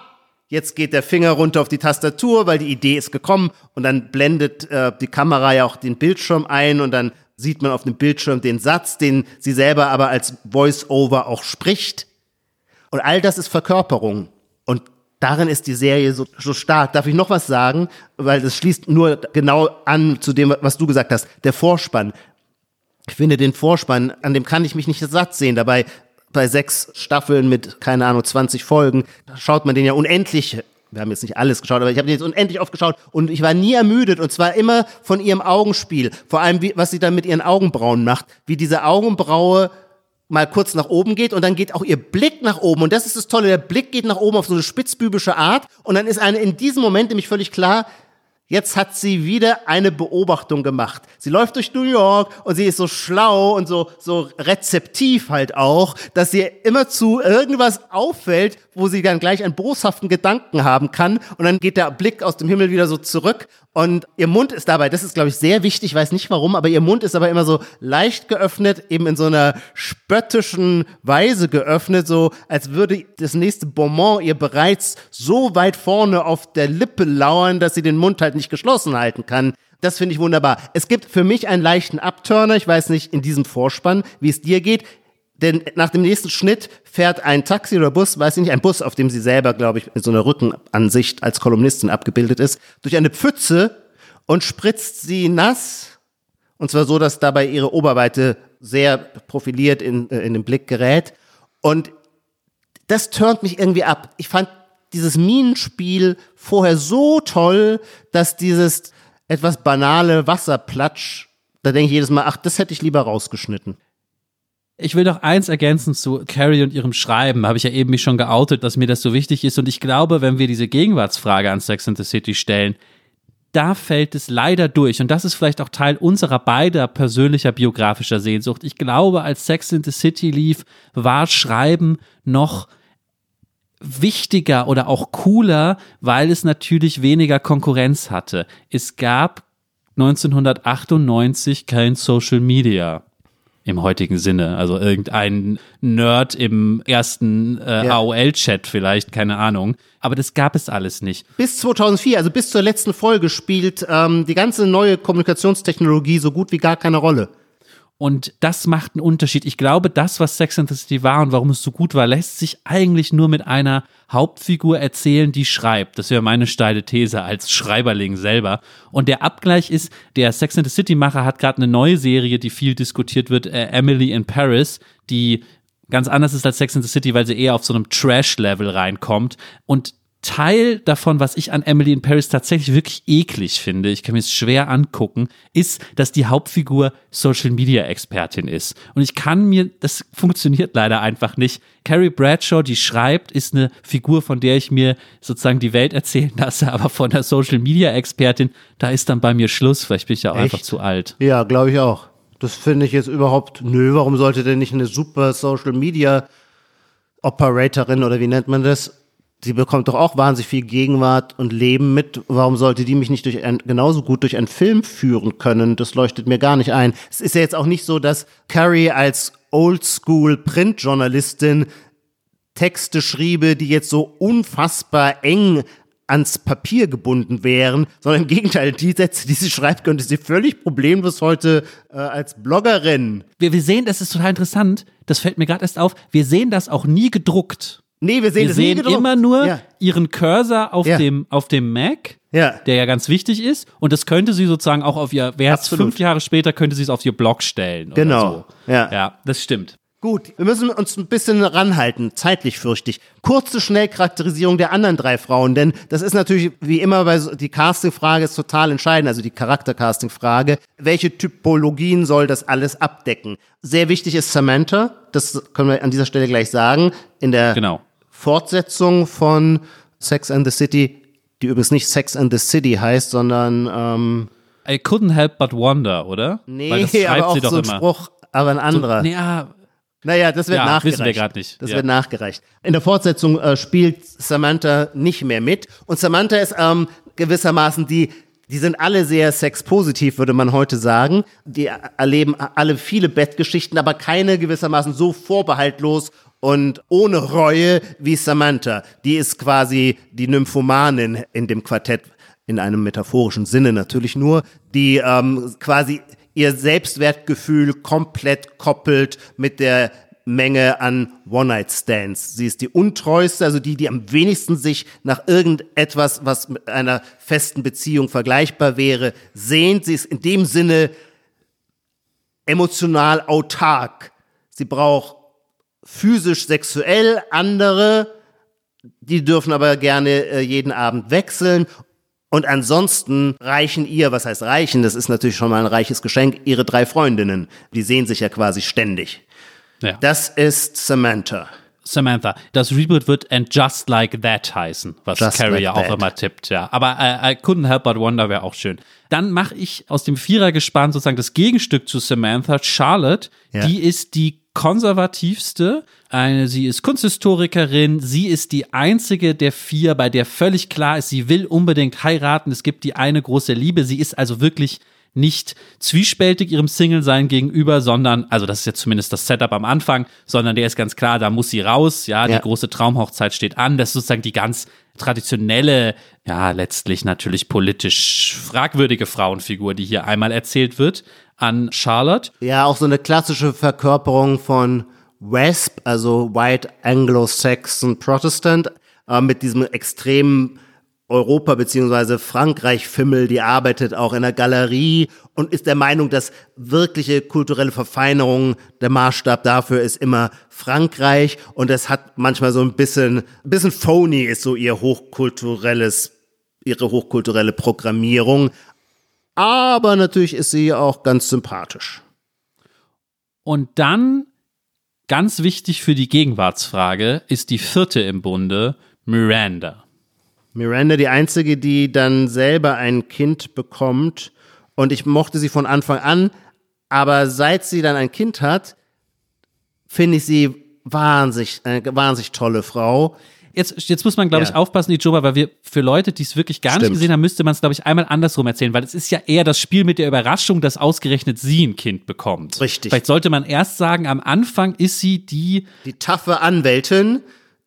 Jetzt geht der Finger runter auf die Tastatur, weil die Idee ist gekommen und dann blendet äh, die Kamera ja auch den Bildschirm ein und dann sieht man auf dem Bildschirm den Satz, den sie selber aber als Voice-Over auch spricht. Und all das ist Verkörperung. Und darin ist die Serie so, so stark. Darf ich noch was sagen? Weil das schließt nur genau an zu dem, was du gesagt hast. Der Vorspann. Ich finde den Vorspann, an dem kann ich mich nicht satt sehen. Dabei bei sechs Staffeln mit, keine Ahnung, 20 Folgen, schaut man den ja unendlich wir haben jetzt nicht alles geschaut, aber ich habe den jetzt unendlich oft geschaut und ich war nie ermüdet und zwar immer von ihrem Augenspiel. Vor allem, wie, was sie dann mit ihren Augenbrauen macht, wie diese Augenbraue mal kurz nach oben geht und dann geht auch ihr Blick nach oben und das ist das Tolle, der Blick geht nach oben auf so eine spitzbübische Art und dann ist eine in diesem Moment nämlich völlig klar, Jetzt hat sie wieder eine Beobachtung gemacht. Sie läuft durch New York und sie ist so schlau und so, so rezeptiv halt auch, dass sie immer zu irgendwas auffällt, wo sie dann gleich einen boshaften Gedanken haben kann. Und dann geht der Blick aus dem Himmel wieder so zurück und ihr Mund ist dabei, das ist glaube ich sehr wichtig, ich weiß nicht warum, aber ihr Mund ist aber immer so leicht geöffnet, eben in so einer spöttischen Weise geöffnet, so als würde das nächste Bonbon ihr bereits so weit vorne auf der Lippe lauern, dass sie den Mund halt nicht geschlossen halten kann. Das finde ich wunderbar. Es gibt für mich einen leichten Abturner, ich weiß nicht in diesem Vorspann, wie es dir geht. Denn nach dem nächsten Schnitt fährt ein Taxi oder Bus, weiß ich nicht, ein Bus, auf dem sie selber, glaube ich, in so einer Rückenansicht als Kolumnistin abgebildet ist, durch eine Pfütze und spritzt sie nass. Und zwar so, dass dabei ihre Oberweite sehr profiliert in, äh, in den Blick gerät. Und das turnt mich irgendwie ab. Ich fand dieses Minenspiel vorher so toll, dass dieses etwas banale Wasserplatsch, da denke ich jedes Mal, ach, das hätte ich lieber rausgeschnitten. Ich will noch eins ergänzen zu Carrie und ihrem Schreiben. Habe ich ja eben mich schon geoutet, dass mir das so wichtig ist. Und ich glaube, wenn wir diese Gegenwartsfrage an Sex and the City stellen, da fällt es leider durch. Und das ist vielleicht auch Teil unserer beider persönlicher biografischer Sehnsucht. Ich glaube, als Sex in the City lief, war Schreiben noch wichtiger oder auch cooler, weil es natürlich weniger Konkurrenz hatte. Es gab 1998 kein Social Media im heutigen Sinne. Also irgendein Nerd im ersten äh, ja. AOL-Chat vielleicht, keine Ahnung. Aber das gab es alles nicht. Bis 2004, also bis zur letzten Folge, spielt ähm, die ganze neue Kommunikationstechnologie so gut wie gar keine Rolle. Und das macht einen Unterschied. Ich glaube, das, was Sex and the City war und warum es so gut war, lässt sich eigentlich nur mit einer Hauptfigur erzählen, die schreibt. Das wäre meine steile These als Schreiberling selber. Und der Abgleich ist, der Sex and the City Macher hat gerade eine neue Serie, die viel diskutiert wird, äh, Emily in Paris, die ganz anders ist als Sex and the City, weil sie eher auf so einem Trash-Level reinkommt. Und Teil davon, was ich an Emily in Paris tatsächlich wirklich eklig finde, ich kann mir es schwer angucken, ist, dass die Hauptfigur Social Media Expertin ist. Und ich kann mir, das funktioniert leider einfach nicht. Carrie Bradshaw, die schreibt, ist eine Figur, von der ich mir sozusagen die Welt erzählen lasse, aber von der Social Media Expertin, da ist dann bei mir Schluss. Vielleicht bin ich ja auch Echt? einfach zu alt. Ja, glaube ich auch. Das finde ich jetzt überhaupt, nö, warum sollte denn nicht eine super Social Media Operatorin oder wie nennt man das sie bekommt doch auch wahnsinnig viel Gegenwart und Leben mit. Warum sollte die mich nicht durch ein, genauso gut durch einen Film führen können? Das leuchtet mir gar nicht ein. Es ist ja jetzt auch nicht so, dass Carrie als Oldschool-Printjournalistin Texte schriebe, die jetzt so unfassbar eng ans Papier gebunden wären, sondern im Gegenteil, die Sätze, die sie schreibt, könnte sie völlig problemlos heute äh, als Bloggerin. Wir, wir sehen, das ist total interessant, das fällt mir gerade erst auf, wir sehen das auch nie gedruckt. Nee, wir sehen, wir sehen immer nur ja. ihren Cursor auf, ja. dem, auf dem Mac, ja. der ja ganz wichtig ist. Und das könnte sie sozusagen auch auf ihr, wer fünf Jahre später, könnte sie es auf ihr Blog stellen. Genau. So. Ja. ja, das stimmt. Gut, wir müssen uns ein bisschen ranhalten, zeitlich fürchte ich. Kurze Schnellcharakterisierung der anderen drei Frauen, denn das ist natürlich wie immer bei so, die Casting-Frage ist total entscheidend, also die Charakter-Casting-Frage. Welche Typologien soll das alles abdecken? Sehr wichtig ist Samantha, das können wir an dieser Stelle gleich sagen. In der genau. Fortsetzung von Sex and the City, die übrigens nicht Sex and the City heißt, sondern ähm, I couldn't help but wonder, oder? Nee, Weil das schreibt aber auch sie doch so ein immer. Spruch, aber ein anderer. So, nee, ah, naja, das wird ja, nachgereicht. Wissen wir gerade nicht. Das ja. wird nachgereicht. In der Fortsetzung äh, spielt Samantha nicht mehr mit. Und Samantha ist ähm, gewissermaßen die, die sind alle sehr sexpositiv, würde man heute sagen. Die erleben alle viele Bettgeschichten, aber keine gewissermaßen so vorbehaltlos und ohne Reue wie Samantha. Die ist quasi die Nymphomanin in dem Quartett, in einem metaphorischen Sinne natürlich nur, die ähm, quasi ihr Selbstwertgefühl komplett koppelt mit der Menge an One-Night-Stands. Sie ist die untreueste, also die, die am wenigsten sich nach irgendetwas, was mit einer festen Beziehung vergleichbar wäre, sehnt. Sie ist in dem Sinne emotional autark. Sie braucht physisch, sexuell andere, die dürfen aber gerne äh, jeden Abend wechseln. Und ansonsten reichen ihr, was heißt reichen, das ist natürlich schon mal ein reiches Geschenk, ihre drei Freundinnen. Die sehen sich ja quasi ständig. Ja. Das ist Samantha. Samantha. Das Reboot wird And Just Like That heißen, was Just Carrie Like ja auch That. immer tippt, ja. Aber äh, I couldn't help but wonder wäre auch schön. Dann mache ich aus dem Vierergespann sozusagen das Gegenstück zu Samantha, Charlotte. Ja. Die ist die konservativste. Eine, sie ist Kunsthistorikerin. Sie ist die einzige der vier, bei der völlig klar ist, sie will unbedingt heiraten. Es gibt die eine große Liebe. Sie ist also wirklich nicht zwiespältig ihrem Single-Sein gegenüber, sondern, also das ist jetzt zumindest das Setup am Anfang, sondern der ist ganz klar, da muss sie raus, ja, Ja. die große Traumhochzeit steht an. Das ist sozusagen die ganz traditionelle, ja, letztlich natürlich politisch fragwürdige Frauenfigur, die hier einmal erzählt wird an Charlotte. Ja, auch so eine klassische Verkörperung von WASP, also White Anglo-Saxon Protestant, äh, mit diesem extremen Europa- beziehungsweise Frankreich-Fimmel, die arbeitet auch in der Galerie und ist der Meinung, dass wirkliche kulturelle Verfeinerung, der Maßstab dafür ist immer Frankreich und das hat manchmal so ein bisschen, ein bisschen phony ist so ihr hochkulturelles, ihre hochkulturelle Programmierung. Aber natürlich ist sie auch ganz sympathisch. Und dann, ganz wichtig für die Gegenwartsfrage, ist die vierte im Bunde, Miranda. Miranda die einzige, die dann selber ein Kind bekommt. Und ich mochte sie von Anfang an. Aber seit sie dann ein Kind hat, finde ich sie wahnsinnig, eine wahnsinnig tolle Frau. Jetzt, jetzt muss man, glaube ich, Ja. aufpassen, die Joba, weil wir für Leute, die es wirklich gar nicht Stimmt. gesehen haben, müsste man es, glaube ich, einmal andersrum erzählen, weil es ist ja eher das Spiel mit der Überraschung, dass ausgerechnet sie ein Kind bekommt. Richtig. Vielleicht sollte man erst sagen, am Anfang ist sie die, Die taffe Anwältin,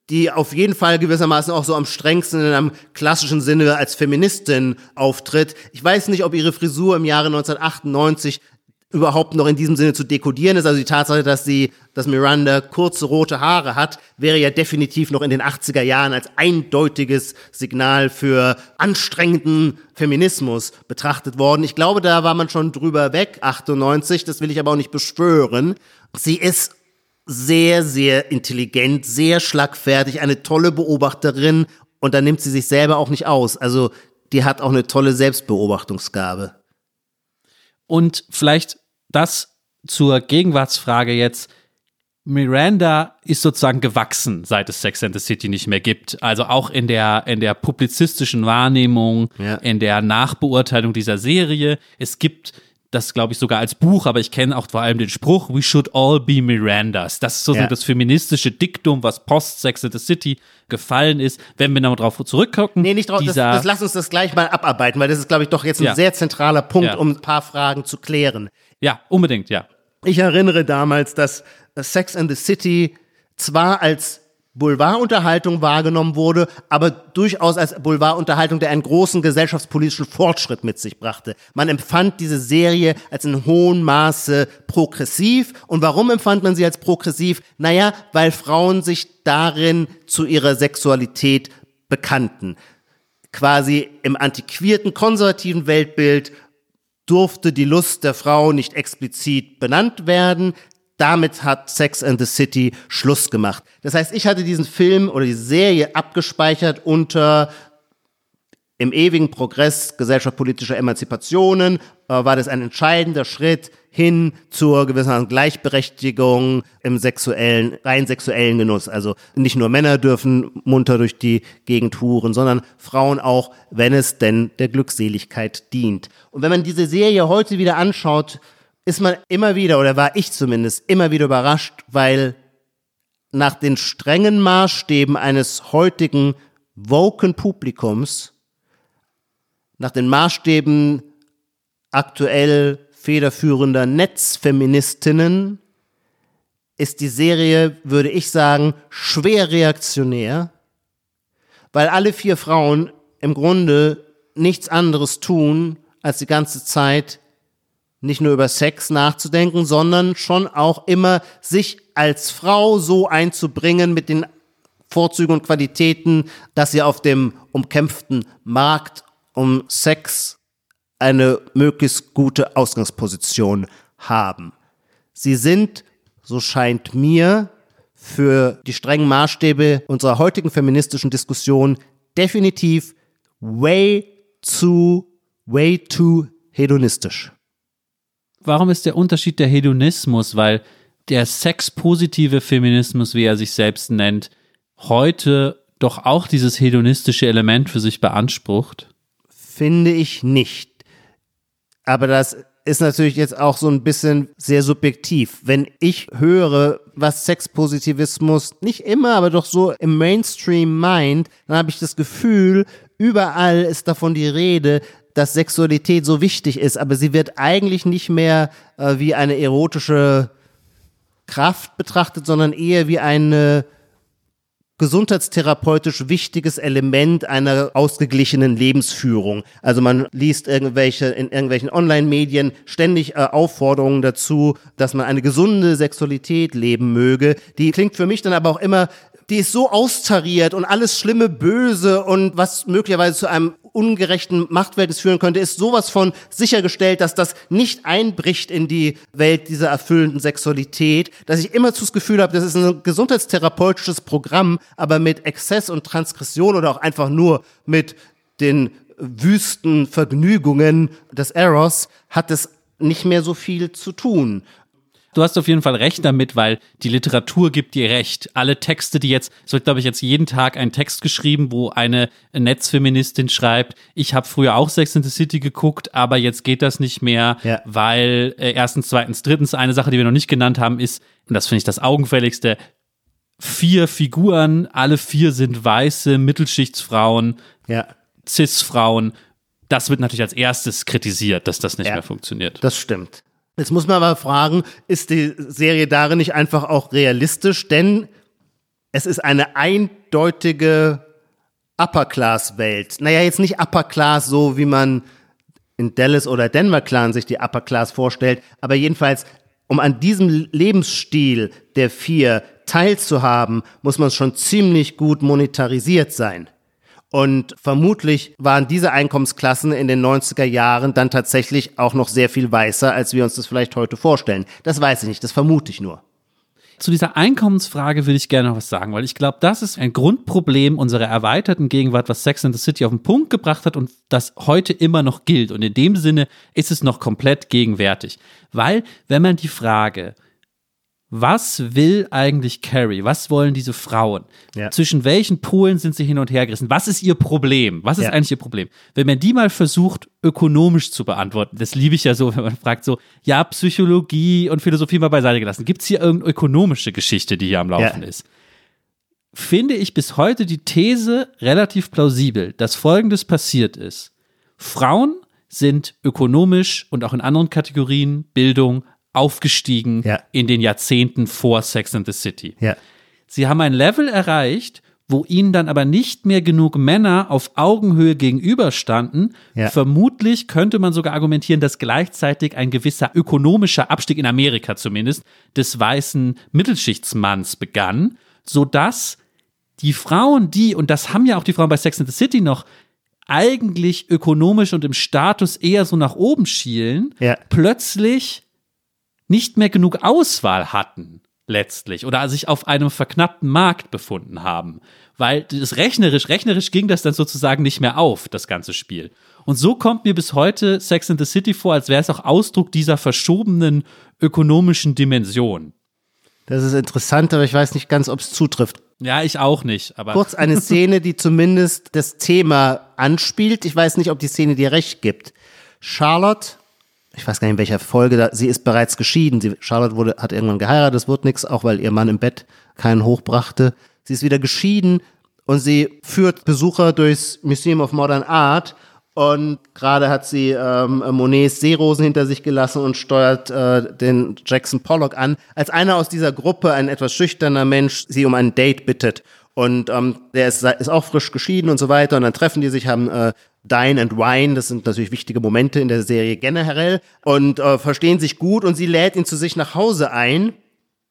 die auf jeden Fall gewissermaßen auch so am strengsten in einem klassischen Sinne als Feministin auftritt. Ich weiß nicht, ob ihre Frisur im Jahre 1998 überhaupt noch in diesem Sinne zu dekodieren ist. Also die Tatsache, dass sie, dass Miranda kurze rote Haare hat, wäre ja definitiv noch in den 80er Jahren als eindeutiges Signal für anstrengenden Feminismus betrachtet worden. Ich glaube, da war man schon drüber weg, 98. Das will ich aber auch nicht beschwören. Sie ist sehr, sehr intelligent, sehr schlagfertig, eine tolle Beobachterin und da nimmt sie sich selber auch nicht aus. Also die hat auch eine tolle Selbstbeobachtungsgabe. und vielleicht das zur Gegenwartsfrage jetzt. Miranda ist sozusagen gewachsen, seit es Sex and the City nicht mehr gibt. Also auch in der, in der publizistischen Wahrnehmung, Ja. in der Nachbeurteilung dieser Serie. Es gibt das, glaube ich, sogar als Buch, aber ich kenne auch vor allem den Spruch, we should all be Mirandas. Das ist sozusagen Ja. das feministische Diktum, was post Sex and the City gefallen ist. Wenn wir noch drauf zurückgucken, Nee, nicht drauf, das, das lass uns das gleich mal abarbeiten, weil das ist, glaube ich, doch jetzt ein Ja. sehr zentraler Punkt, um ein paar Fragen zu klären. Ja, unbedingt, ja. Ich erinnere damals, dass Sex and the City zwar als Boulevardunterhaltung wahrgenommen wurde, aber durchaus als Boulevardunterhaltung, der einen großen gesellschaftspolitischen Fortschritt mit sich brachte. Man empfand diese Serie als in hohem Maße progressiv. Und warum empfand man sie als progressiv? Naja, weil Frauen sich darin zu ihrer Sexualität bekannten. Quasi im antiquierten, konservativen Weltbild durfte die Lust der Frau nicht explizit benannt werden. Damit hat Sex and the City Schluss gemacht. Das heißt, ich hatte diesen Film oder die Serie abgespeichert unter im ewigen Progress gesellschaftspolitischer Emanzipationen äh, war das ein entscheidender Schritt hin zur gewissen Gleichberechtigung im sexuellen, rein sexuellen Genuss. Also nicht nur Männer dürfen munter durch die Gegend huren, sondern Frauen auch, wenn es denn der Glückseligkeit dient. Und wenn man diese Serie heute wieder anschaut, ist man immer wieder, oder war ich zumindest, immer wieder überrascht, weil nach den strengen Maßstäben eines heutigen woken Publikums nach den Maßstäben aktuell federführender Netzfeministinnen ist die Serie, würde ich sagen, schwer reaktionär, weil alle vier Frauen im Grunde nichts anderes tun, als die ganze Zeit nicht nur über Sex nachzudenken, sondern schon auch immer sich als Frau so einzubringen mit den Vorzügen und Qualitäten, dass sie auf dem umkämpften Markt um Sex eine möglichst gute Ausgangsposition haben. Sie sind, so scheint mir, für die strengen Maßstäbe unserer heutigen feministischen Diskussion definitiv way too, way too hedonistisch. Warum ist der Unterschied der Hedonismus? Weil der sexpositive Feminismus, wie er sich selbst nennt, heute doch auch dieses hedonistische Element für sich beansprucht? Finde ich nicht. Aber das ist natürlich jetzt auch so ein bisschen sehr subjektiv. Wenn ich höre, was Sexpositivismus nicht immer, aber doch so im Mainstream meint, dann habe ich das Gefühl, überall ist davon die Rede, dass Sexualität so wichtig ist, aber sie wird eigentlich nicht mehr äh, wie eine erotische Kraft betrachtet, sondern eher wie eine gesundheitstherapeutisch wichtiges Element einer ausgeglichenen Lebensführung. Also man liest irgendwelche in irgendwelchen Online-Medien ständig äh, Aufforderungen dazu, dass man eine gesunde Sexualität leben möge. Die klingt für mich dann aber auch immer die ist so austariert und alles Schlimme böse und was möglicherweise zu einem ungerechten Machtverhältnis führen könnte, ist sowas von sichergestellt, dass das nicht einbricht in die Welt dieser erfüllenden Sexualität, dass ich immer das Gefühl habe, das ist ein gesundheitstherapeutisches Programm, aber mit Exzess und Transgression oder auch einfach nur mit den wüsten Vergnügungen des Eros hat es nicht mehr so viel zu tun. Du hast auf jeden Fall recht damit, weil die Literatur gibt dir recht. Alle Texte, die jetzt, es wird glaube ich jetzt jeden Tag ein Text geschrieben, wo eine Netzfeministin schreibt, ich habe früher auch Sex in the City geguckt, aber jetzt geht das nicht mehr, Ja. weil äh, erstens, zweitens, drittens, eine Sache, die wir noch nicht genannt haben, ist, und das finde ich das augenfälligste, vier Figuren, alle vier sind weiße Mittelschichtsfrauen, Ja, Cis-Frauen. Das wird natürlich als erstes kritisiert, dass das nicht Ja. mehr funktioniert. das stimmt. Jetzt muss man aber fragen, ist die Serie darin nicht einfach auch realistisch? Denn es ist eine eindeutige Upper-Class-Welt. Naja, jetzt nicht Upper-Class so, wie man in Dallas oder Denver Clan sich die Upper Class vorstellt, aber jedenfalls, um an diesem Lebensstil der vier teilzuhaben, muss man schon ziemlich gut monetarisiert sein. Und vermutlich waren diese Einkommensklassen in den 90er Jahren dann tatsächlich auch noch sehr viel weißer, als wir uns das vielleicht heute vorstellen. Das weiß ich nicht, das vermute ich nur. Zu dieser Einkommensfrage will ich gerne noch was sagen, weil ich glaube, das ist ein Grundproblem unserer erweiterten Gegenwart, was Sex and the City auf den Punkt gebracht hat und das heute immer noch gilt. Und in dem Sinne ist es noch komplett gegenwärtig. Weil, wenn man die Frage, was will eigentlich Carrie? Was wollen diese Frauen? Ja. Zwischen welchen Polen sind sie hin und her gerissen? Was ist ihr Problem? Was ist Ja. eigentlich ihr Problem? Wenn man die mal versucht, ökonomisch zu beantworten, das liebe ich ja so, wenn man fragt so, ja, Psychologie und Philosophie mal beiseite gelassen. Gibt es hier irgendeine ökonomische Geschichte, die hier am Laufen Ja. ist? Finde ich bis heute die These relativ plausibel, dass Folgendes passiert ist. Frauen sind ökonomisch und auch in anderen Kategorien Bildung aufgestiegen Ja. in den Jahrzehnten vor Sex and the City. Ja. Sie haben ein Level erreicht, wo ihnen dann aber nicht mehr genug Männer auf Augenhöhe gegenüberstanden. Ja. Vermutlich könnte man sogar argumentieren, dass gleichzeitig ein gewisser ökonomischer Abstieg in Amerika zumindest des weißen Mittelschichtsmanns begann, sodass die Frauen, die, und das haben ja auch die Frauen bei Sex and the City noch, eigentlich ökonomisch und im Status eher so nach oben schielen, Ja. plötzlich nicht mehr genug Auswahl hatten, letztlich, oder sich auf einem verknappten Markt befunden haben. Weil das rechnerisch, rechnerisch ging das dann sozusagen nicht mehr auf, das ganze Spiel. Und so kommt mir bis heute Sex in the City vor, als wäre es auch Ausdruck dieser verschobenen ökonomischen Dimension. Das ist interessant, aber ich weiß nicht ganz, ob es zutrifft. Ja, ich auch nicht, aber. Kurz eine Szene, die zumindest das Thema anspielt. Ich weiß nicht, ob die Szene dir recht gibt. Charlotte, ich weiß gar nicht in welcher Folge, da, sie ist bereits geschieden. Sie, Charlotte wurde, hat irgendwann geheiratet, das wird nichts, auch weil ihr Mann im Bett keinen hochbrachte. Sie ist wieder geschieden und sie führt Besucher durchs Museum of Modern Art und gerade hat sie ähm, Monets Seerosen hinter sich gelassen und steuert äh, den Jackson Pollock an, als einer aus dieser Gruppe, ein etwas schüchterner Mensch, sie um ein Date bittet. Und ähm, der ist, ist auch frisch geschieden und so weiter. Und dann treffen die sich, haben äh, Dine and Wine, das sind natürlich wichtige Momente in der Serie generell, und äh, verstehen sich gut und sie lädt ihn zu sich nach Hause ein.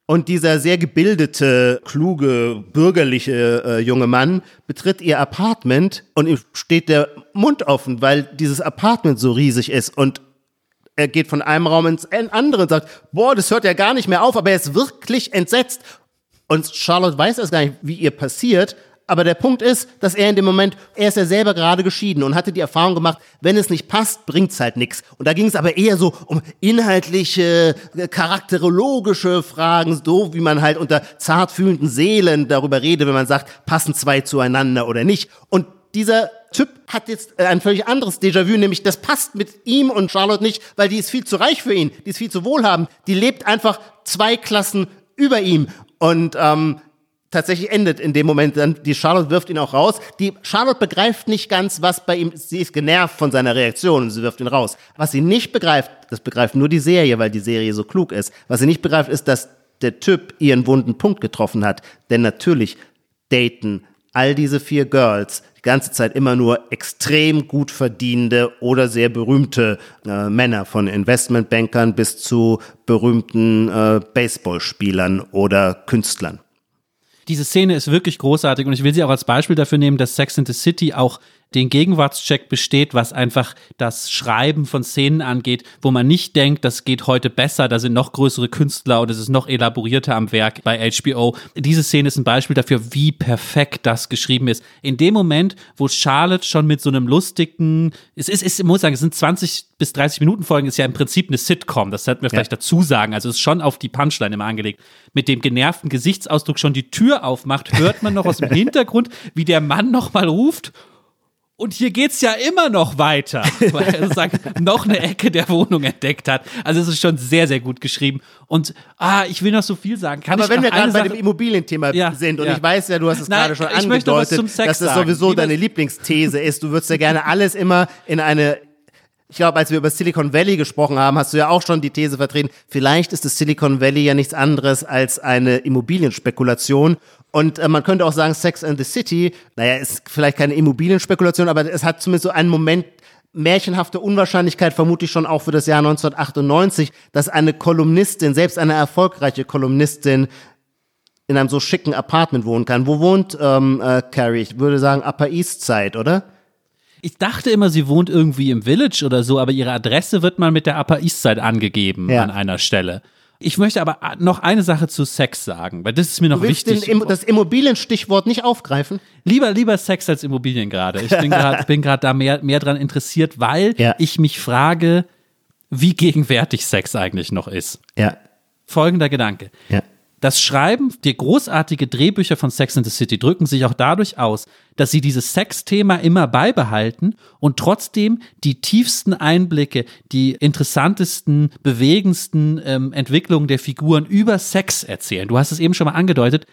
Und dieser sehr gebildete, kluge, bürgerliche äh, junge Mann betritt ihr Apartment und ihm steht der Mund offen, weil dieses Apartment so riesig ist und er geht von einem Raum ins andere und sagt, boah, das hört ja gar nicht mehr auf, aber er ist wirklich entsetzt. Und Charlotte weiß es gar nicht, wie ihr passiert, aber der Punkt ist, dass er in dem Moment, er ist ja selber gerade geschieden und hatte die Erfahrung gemacht, wenn es nicht passt, bringt's halt nichts. Und da ging es aber eher so um inhaltliche, charakterologische Fragen, so wie man halt unter zart fühlenden Seelen darüber redet, wenn man sagt, passen zwei zueinander oder nicht. Und dieser Typ hat jetzt ein völlig anderes Déjà-vu, nämlich das passt mit ihm und Charlotte nicht, weil die ist viel zu reich für ihn, die ist viel zu wohlhabend, die lebt einfach zwei Klassen über ihm. Und ähm, tatsächlich endet in dem Moment dann, die Charlotte wirft ihn auch raus. Die Charlotte begreift nicht ganz, was bei ihm, sie ist genervt von seiner Reaktion und sie wirft ihn raus. Was sie nicht begreift, das begreift nur die Serie, weil die Serie so klug ist. Was sie nicht begreift, ist, dass der Typ ihren wunden Punkt getroffen hat. Denn natürlich daten all diese vier Girls die ganze Zeit immer nur extrem gut verdienende oder sehr berühmte äh, Männer, von Investmentbankern bis zu berühmten äh, Baseballspielern oder Künstlern. Diese Szene ist wirklich großartig und ich will sie auch als Beispiel dafür nehmen, dass Sex in the City auch den Gegenwartscheck besteht, was einfach das Schreiben von Szenen angeht, wo man nicht denkt, das geht heute besser, da sind noch größere Künstler oder es ist noch elaborierter am Werk bei HBO. Diese Szene ist ein Beispiel dafür, wie perfekt das geschrieben ist. In dem Moment, wo Charlotte schon mit so einem lustigen, es ist, es, ich muss sagen, es sind 20 bis 30 Minuten Folgen, ist ja im Prinzip eine Sitcom, das sollten wir vielleicht ja. dazu sagen, also es ist schon auf die Punchline immer angelegt. Mit dem genervten Gesichtsausdruck schon die Tür aufmacht, hört man noch aus dem Hintergrund, wie der Mann nochmal ruft und hier geht's ja immer noch weiter, weil er sozusagen noch eine Ecke der Wohnung entdeckt hat. Also es ist schon sehr, sehr gut geschrieben. Und ah, ich will noch so viel sagen. Kann Aber wenn wir gerade bei dem Immobilienthema ja, sind, und ja. ich weiß ja, du hast es Nein, gerade schon angedeutet, dass das sagen. sowieso Lieber- deine Lieblingsthese ist. Du würdest ja gerne alles immer in eine ich glaube, als wir über Silicon Valley gesprochen haben, hast du ja auch schon die These vertreten, vielleicht ist das Silicon Valley ja nichts anderes als eine Immobilienspekulation. Und äh, man könnte auch sagen, Sex and the City, naja, ist vielleicht keine Immobilienspekulation, aber es hat zumindest so einen Moment, märchenhafte Unwahrscheinlichkeit vermutlich schon auch für das Jahr 1998, dass eine Kolumnistin, selbst eine erfolgreiche Kolumnistin, in einem so schicken Apartment wohnen kann. Wo wohnt ähm, äh, Carrie? Ich würde sagen Upper East Side, oder? Ich dachte immer, sie wohnt irgendwie im Village oder so, aber ihre Adresse wird mal mit der Upper East Side angegeben Ja. an einer Stelle. Ich möchte aber noch eine Sache zu Sex sagen, weil das ist mir noch Du willst wichtig. den, das Immobilienstichwort nicht aufgreifen? Lieber, lieber Sex als Immobilien gerade. Ich bin gerade bin gerade da mehr, mehr dran interessiert, weil Ja. ich mich frage, wie gegenwärtig Sex eigentlich noch ist. Ja. Folgender Gedanke. Ja. Das Schreiben, die großartige Drehbücher von Sex in the City drücken sich auch dadurch aus, dass sie dieses Sexthema immer beibehalten und trotzdem die tiefsten Einblicke, die interessantesten, bewegendsten ähm, Entwicklungen der Figuren über Sex erzählen. Du hast es eben schon mal angedeutet.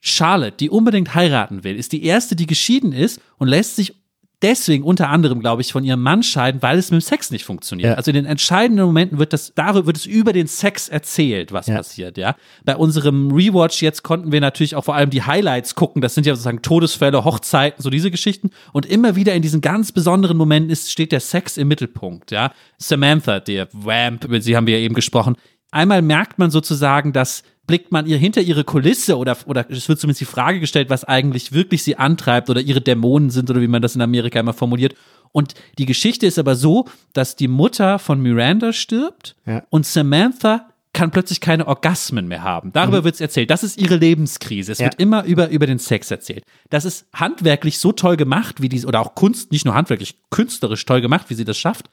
Charlotte, die unbedingt heiraten will, ist die erste, die geschieden ist und lässt sich deswegen unter anderem, glaube ich, von ihrem Mann scheiden, weil es mit dem Sex nicht funktioniert. Ja. Also in den entscheidenden Momenten wird das, darüber wird es über den Sex erzählt, was Ja. passiert, ja. Bei unserem Rewatch jetzt konnten wir natürlich auch vor allem die Highlights gucken. Das sind ja sozusagen Todesfälle, Hochzeiten, so diese Geschichten. Und immer wieder in diesen ganz besonderen Momenten ist, steht der Sex im Mittelpunkt, ja. Samantha, der Vamp, über sie haben wir ja eben gesprochen. Einmal merkt man sozusagen, dass blickt man ihr hinter ihre Kulisse oder, oder es wird zumindest die Frage gestellt, was eigentlich wirklich sie antreibt oder ihre Dämonen sind oder wie man das in Amerika immer formuliert. Und die Geschichte ist aber so, dass die Mutter von Miranda stirbt Ja. und Samantha kann plötzlich keine Orgasmen mehr haben. Darüber wird's erzählt. Das ist ihre Lebenskrise. Es Ja. wird immer über, über den Sex erzählt. Das ist handwerklich so toll gemacht, wie diese, oder auch Kunst, nicht nur handwerklich, künstlerisch toll gemacht, wie sie das schafft.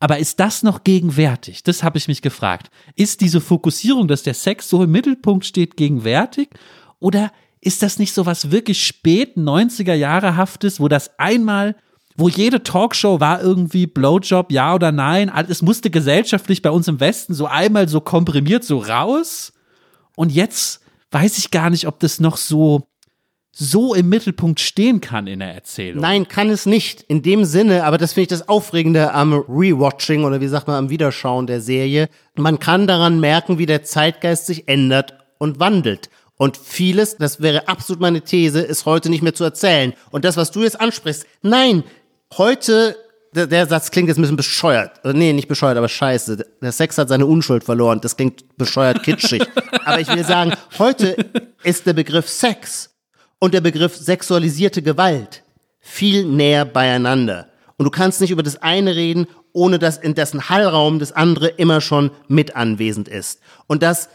Aber ist das noch gegenwärtig? Das habe ich mich gefragt. Ist diese Fokussierung, dass der Sex so im Mittelpunkt steht, gegenwärtig? Oder ist das nicht so was wirklich spät 90er Jahre haftes, wo das einmal, wo jede Talkshow war irgendwie Blowjob, ja oder nein? Es musste gesellschaftlich bei uns im Westen so einmal so komprimiert so raus. Und jetzt weiß ich gar nicht, ob das noch so, so im Mittelpunkt stehen kann in der Erzählung. Nein, kann es nicht. In dem Sinne, aber das finde ich das Aufregende am Rewatching oder wie sagt man, am Wiederschauen der Serie. Man kann daran merken, wie der Zeitgeist sich ändert und wandelt. Und vieles, das wäre absolut meine These, ist heute nicht mehr zu erzählen. Und das, was du jetzt ansprichst, nein, heute der, Satz klingt jetzt ein bisschen bescheuert. Nee, nicht bescheuert, aber scheiße. Der Sex hat seine Unschuld verloren. Das klingt bescheuert kitschig. aber ich will sagen, heute ist der Begriff Sex und der Begriff sexualisierte Gewalt viel näher beieinander. Und du kannst nicht über das eine reden, ohne dass in dessen Hallraum das andere immer schon mit anwesend ist. Und dass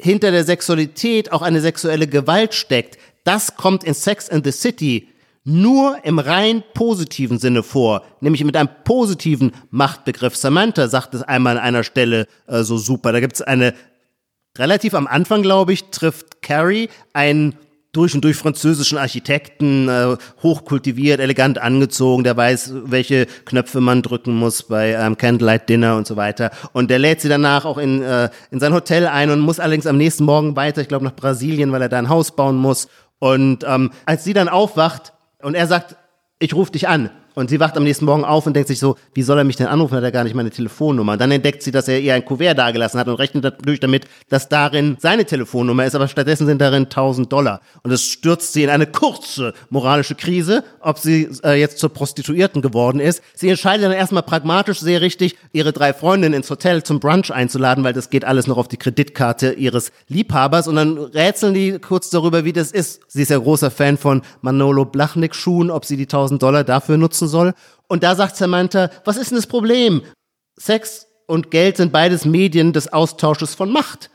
hinter der Sexualität auch eine sexuelle Gewalt steckt, das kommt in Sex and the City nur im rein positiven Sinne vor, nämlich mit einem positiven Machtbegriff. Samantha sagt es einmal an einer Stelle äh, so super. Da gibt es eine, relativ am Anfang, glaube ich, trifft Carrie einen durch und durch französischen Architekten, äh, hochkultiviert, elegant angezogen, der weiß, welche Knöpfe man drücken muss bei ähm, Candlelight Dinner und so weiter. Und der lädt sie danach auch in, äh, in sein Hotel ein und muss allerdings am nächsten Morgen weiter, ich glaube nach Brasilien, weil er da ein Haus bauen muss. Und ähm, als sie dann aufwacht und er sagt, ich rufe dich an. Und sie wacht am nächsten Morgen auf und denkt sich so, wie soll er mich denn anrufen? Hat er gar nicht meine Telefonnummer. Dann entdeckt sie, dass er ihr ein Kuvert dagelassen hat und rechnet natürlich damit, dass darin seine Telefonnummer ist, aber stattdessen sind darin 1000 Dollar. Und es stürzt sie in eine kurze moralische Krise, ob sie äh, jetzt zur Prostituierten geworden ist. Sie entscheidet dann erstmal pragmatisch sehr richtig, ihre drei Freundinnen ins Hotel zum Brunch einzuladen, weil das geht alles noch auf die Kreditkarte ihres Liebhabers. Und dann rätseln die kurz darüber, wie das ist. Sie ist ja großer Fan von Manolo Blachnik Schuhen, ob sie die 1000 Dollar dafür nutzen soll. Und da sagt Samantha, was ist denn das Problem? Sex und Geld sind beides Medien des Austausches von Macht.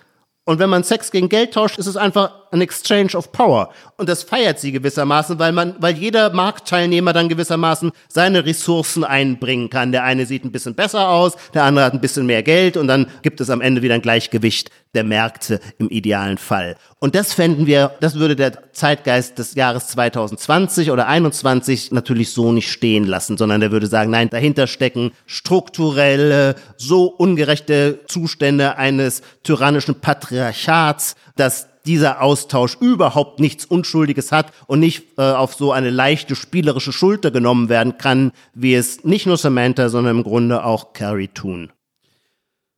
Und wenn man Sex gegen Geld tauscht, ist es einfach ein Exchange of Power. Und das feiert sie gewissermaßen, weil man, weil jeder Marktteilnehmer dann gewissermaßen seine Ressourcen einbringen kann. Der eine sieht ein bisschen besser aus, der andere hat ein bisschen mehr Geld und dann gibt es am Ende wieder ein Gleichgewicht der Märkte im idealen Fall. Und das fänden wir, das würde der Zeitgeist des Jahres 2020 oder 21 natürlich so nicht stehen lassen, sondern der würde sagen, nein, dahinter stecken strukturelle, so ungerechte Zustände eines tyrannischen Patriarchats, dass dieser Austausch überhaupt nichts Unschuldiges hat und nicht äh, auf so eine leichte spielerische Schulter genommen werden kann, wie es nicht nur Samantha, sondern im Grunde auch Carrie tun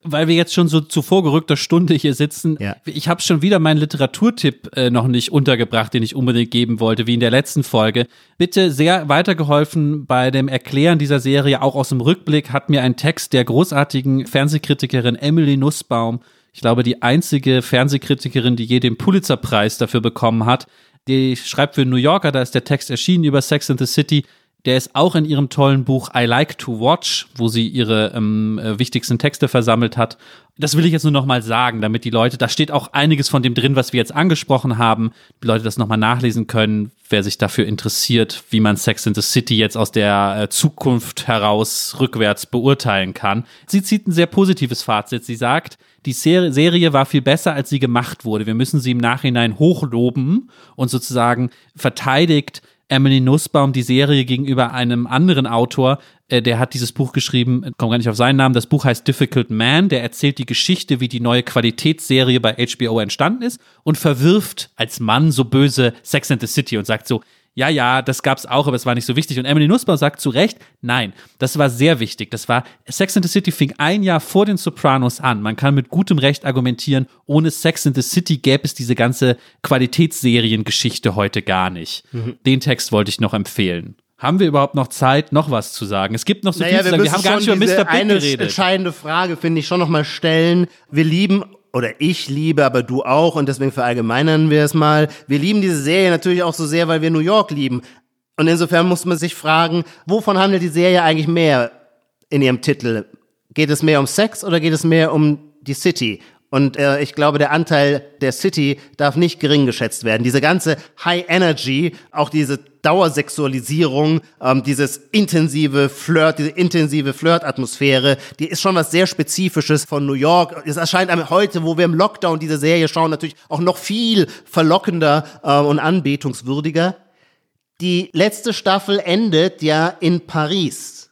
weil wir jetzt schon so zu vorgerückter Stunde hier sitzen, Ja. ich habe schon wieder meinen Literaturtipp äh, noch nicht untergebracht, den ich unbedingt geben wollte, wie in der letzten Folge. Bitte sehr weitergeholfen bei dem Erklären dieser Serie, auch aus dem Rückblick, hat mir ein Text der großartigen Fernsehkritikerin Emily Nussbaum, ich glaube die einzige Fernsehkritikerin, die je den Pulitzerpreis dafür bekommen hat, die schreibt für New Yorker, da ist der Text erschienen über Sex in the City. Der ist auch in ihrem tollen Buch I Like to Watch, wo sie ihre ähm, äh, wichtigsten Texte versammelt hat. Das will ich jetzt nur noch mal sagen, damit die Leute, da steht auch einiges von dem drin, was wir jetzt angesprochen haben, die Leute das noch mal nachlesen können, wer sich dafür interessiert, wie man Sex in the City jetzt aus der äh, Zukunft heraus rückwärts beurteilen kann. Sie zieht ein sehr positives Fazit. Sie sagt, die Ser Serie war viel besser, als sie gemacht wurde. Wir müssen sie im Nachhinein hochloben und sozusagen verteidigt Emily Nussbaum die Serie gegenüber einem anderen Autor, äh, der hat dieses Buch geschrieben, äh, komme gar nicht auf seinen Namen, das Buch heißt Difficult Man, der erzählt die Geschichte, wie die neue Qualitätsserie bei HBO entstanden ist und verwirft als Mann so böse Sex and the City und sagt so, ja, ja, das gab's auch, aber es war nicht so wichtig. Und Emily Nussbaum sagt zu Recht, nein, das war sehr wichtig. Das war, Sex and the City fing ein Jahr vor den Sopranos an. Man kann mit gutem Recht argumentieren, ohne Sex and the City gäbe es diese ganze Qualitätsseriengeschichte heute gar nicht. Den Text wollte ich noch empfehlen. Haben wir überhaupt noch Zeit, noch was zu sagen? Es gibt noch so viel zu sagen. Wir haben gar nicht über Mr. Big eine geredet. entscheidende Frage, finde ich, schon noch mal stellen. Wir lieben oder ich liebe, aber du auch und deswegen verallgemeinern wir es mal. Wir lieben diese Serie natürlich auch so sehr, weil wir New York lieben. Und insofern muss man sich fragen, wovon handelt die Serie eigentlich mehr in ihrem Titel? Geht es mehr um Sex oder geht es mehr um die City? Und äh, ich glaube, der Anteil der City darf nicht gering geschätzt werden. Diese ganze High Energy, auch diese Dauersexualisierung, ähm, dieses intensive Flirt, diese intensive Flirtatmosphäre, die ist schon was sehr Spezifisches von New York. Es erscheint einem heute, wo wir im Lockdown diese Serie schauen, natürlich auch noch viel verlockender äh, und anbetungswürdiger. Die letzte Staffel endet ja in Paris.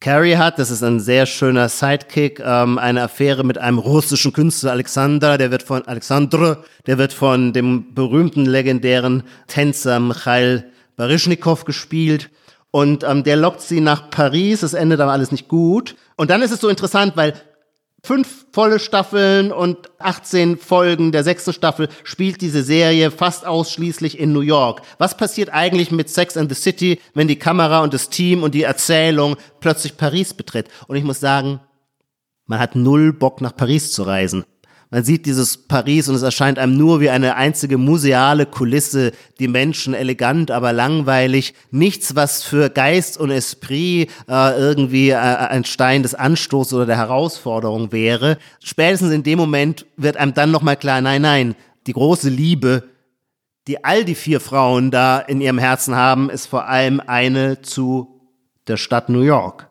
Carrie hat, das ist ein sehr schöner Sidekick, ähm, eine Affäre mit einem russischen Künstler Alexander, der wird von Alexandre, der wird von dem berühmten legendären Tänzer Michail Baryshnikov gespielt. Und ähm, der lockt sie nach Paris, es endet aber alles nicht gut. Und dann ist es so interessant, weil fünf volle Staffeln und 18 Folgen der sechsten Staffel spielt diese Serie fast ausschließlich in New York. Was passiert eigentlich mit Sex and the City, wenn die Kamera und das Team und die Erzählung plötzlich Paris betritt? Und ich muss sagen, man hat null Bock nach Paris zu reisen. Man sieht dieses Paris und es erscheint einem nur wie eine einzige museale Kulisse, die Menschen elegant, aber langweilig. Nichts, was für Geist und Esprit äh, irgendwie äh, ein Stein des Anstoßes oder der Herausforderung wäre. Spätestens in dem Moment wird einem dann nochmal klar, nein, nein, die große Liebe, die all die vier Frauen da in ihrem Herzen haben, ist vor allem eine zu der Stadt New York.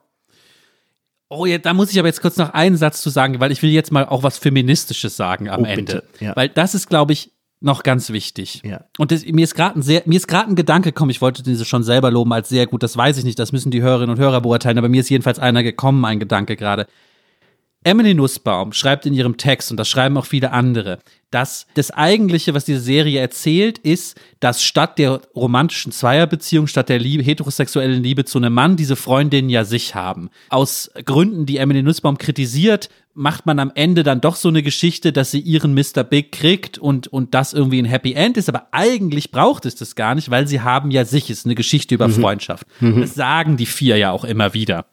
Oh, ja, da muss ich aber jetzt kurz noch einen Satz zu sagen, weil ich will jetzt mal auch was Feministisches sagen am Oh, Ende. ja. Weil das ist, glaube ich, noch ganz wichtig. Ja. Und das, mir ist gerade ein sehr, mir ist gerade ein Gedanke gekommen, ich wollte diese schon selber loben als sehr gut, das weiß ich nicht, das müssen die Hörerinnen und Hörer beurteilen, aber mir ist jedenfalls einer gekommen, ein Gedanke gerade. Emily Nussbaum schreibt in ihrem Text, und das schreiben auch viele andere, dass das Eigentliche, was diese Serie erzählt, ist, dass statt der romantischen Zweierbeziehung, statt der Liebe, heterosexuellen Liebe zu einem Mann, diese Freundinnen ja sich haben. Aus Gründen, die Emily Nussbaum kritisiert, macht man am Ende dann doch so eine Geschichte, dass sie ihren Mr. Big kriegt und, und das irgendwie ein Happy End ist. Aber eigentlich braucht es das gar nicht, weil sie haben ja sich. Es ist eine Geschichte über Freundschaft. Das sagen die vier ja auch immer wieder,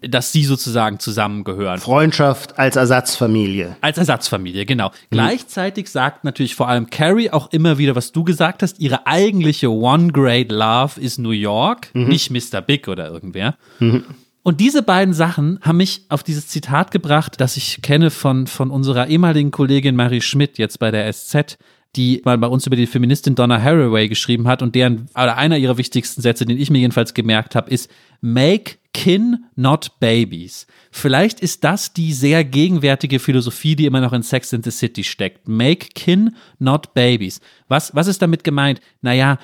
dass sie sozusagen zusammengehören. Freundschaft als Ersatzfamilie. Als Ersatzfamilie, genau. Gleichzeitig sagt natürlich vor allem Carrie auch immer wieder, was du gesagt hast, ihre eigentliche One Great Love ist New York, nicht Mr. Big oder irgendwer. Und diese beiden Sachen haben mich auf dieses Zitat gebracht, das ich kenne von, von unserer ehemaligen Kollegin Marie Schmidt, jetzt bei der SZ, die mal bei uns über die Feministin Donna Haraway geschrieben hat und deren, oder einer ihrer wichtigsten Sätze, den ich mir jedenfalls gemerkt habe, ist Make kin, not babies. Vielleicht ist das die sehr gegenwärtige Philosophie, die immer noch in Sex in the City steckt. Make kin, not babies. Was, was ist damit gemeint? Naja,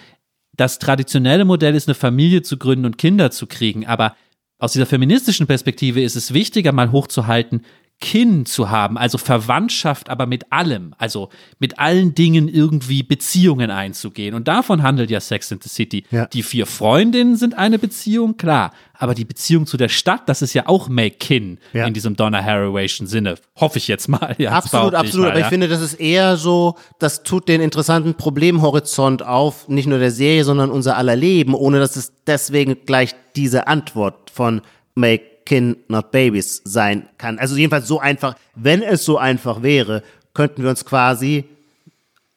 das traditionelle Modell ist, eine Familie zu gründen und Kinder zu kriegen, aber aus dieser feministischen Perspektive ist es wichtiger, mal hochzuhalten, Kin zu haben, also Verwandtschaft, aber mit allem, also mit allen Dingen irgendwie Beziehungen einzugehen. Und davon handelt ja Sex in the City. Ja. Die vier Freundinnen sind eine Beziehung, klar, aber die Beziehung zu der Stadt, das ist ja auch Make Kin Ja. in diesem Donna Haraway'schen Sinne. Hoffe ich jetzt mal. Ja, Absolut, absolut. mal, Aber ich finde, das ist eher so, das tut den interessanten Problemhorizont auf, nicht nur der Serie, sondern unser aller Leben, ohne dass es deswegen gleich diese Antwort von Make Kin Not Babies sein kann. Also jedenfalls so einfach, wenn es so einfach wäre, könnten wir uns quasi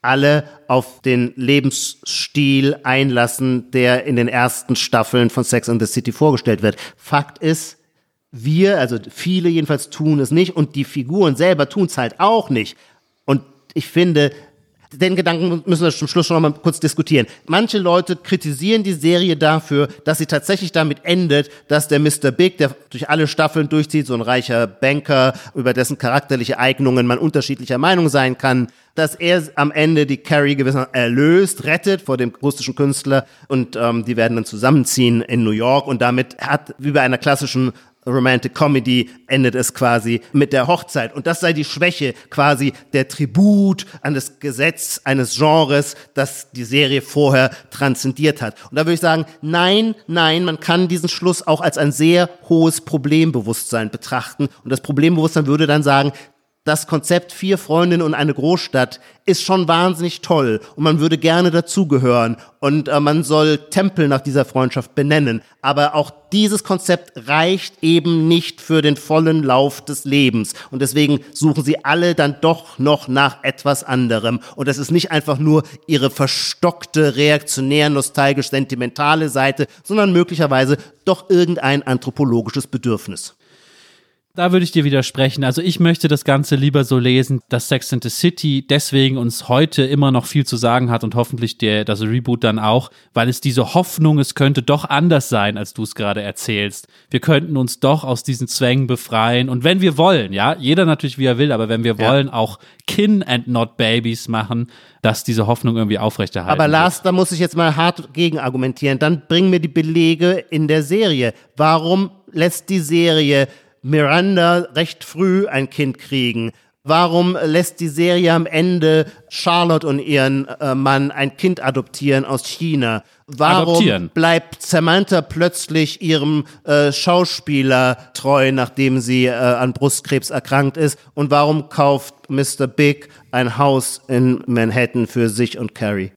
alle auf den Lebensstil einlassen, der in den ersten Staffeln von Sex and the City vorgestellt wird. Fakt ist, wir, also viele jedenfalls tun es nicht und die Figuren selber tun es halt auch nicht. Und ich finde, den Gedanken müssen wir zum Schluss schon noch mal kurz diskutieren. Manche Leute kritisieren die Serie dafür, dass sie tatsächlich damit endet, dass der Mr. Big, der durch alle Staffeln durchzieht, so ein reicher Banker, über dessen charakterliche Eignungen man unterschiedlicher Meinung sein kann, dass er am Ende die Carrie gewissermaßen erlöst, rettet vor dem russischen Künstler und ähm, die werden dann zusammenziehen in New York und damit hat, wie bei einer klassischen Romantic Comedy endet es quasi mit der Hochzeit. Und das sei die Schwäche, quasi der Tribut an das Gesetz eines Genres, das die Serie vorher transzendiert hat. Und da würde ich sagen, nein, nein, man kann diesen Schluss auch als ein sehr hohes Problembewusstsein betrachten. Und das Problembewusstsein würde dann sagen, das Konzept vier Freundinnen und eine Großstadt ist schon wahnsinnig toll und man würde gerne dazugehören und äh, man soll Tempel nach dieser Freundschaft benennen. Aber auch dieses Konzept reicht eben nicht für den vollen Lauf des Lebens und deswegen suchen sie alle dann doch noch nach etwas anderem. Und das ist nicht einfach nur ihre verstockte, reaktionär, nostalgisch, sentimentale Seite, sondern möglicherweise doch irgendein anthropologisches Bedürfnis. Da würde ich dir widersprechen. Also ich möchte das Ganze lieber so lesen, dass Sex and the City deswegen uns heute immer noch viel zu sagen hat und hoffentlich der, das Reboot dann auch, weil es diese Hoffnung, es könnte doch anders sein, als du es gerade erzählst. Wir könnten uns doch aus diesen Zwängen befreien und wenn wir wollen, ja, jeder natürlich wie er will, aber wenn wir Ja. wollen, auch Kin and not Babies machen, dass diese Hoffnung irgendwie aufrechterhalten Aber wird. Lars, da muss ich jetzt mal hart gegen argumentieren. Dann bring mir die Belege in der Serie. Warum lässt die Serie Miranda recht früh ein Kind kriegen? Warum lässt die Serie am Ende Charlotte und ihren äh, Mann ein Kind adoptieren aus China? Warum Adoptieren. bleibt Samantha plötzlich ihrem äh, Schauspieler treu, nachdem sie äh, an Brustkrebs erkrankt ist? Und warum kauft Mr. Big ein Haus in Manhattan für sich und Carrie?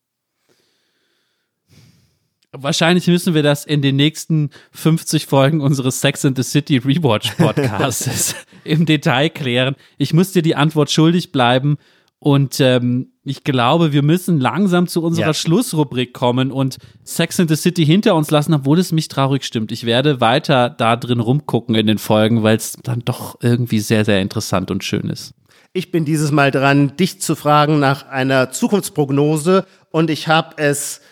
Wahrscheinlich müssen wir das in den nächsten 50 Folgen unseres Sex and the City Rewatch Podcasts im Detail klären. Ich muss dir die Antwort schuldig bleiben. Und ähm, ich glaube, wir müssen langsam zu unserer Ja. Schlussrubrik kommen und Sex and the City hinter uns lassen, obwohl es mich traurig stimmt. Ich werde weiter da drin rumgucken in den Folgen, weil es dann doch irgendwie sehr, sehr interessant und schön ist. Ich bin dieses Mal dran, dich zu fragen nach einer Zukunftsprognose und ich habe es,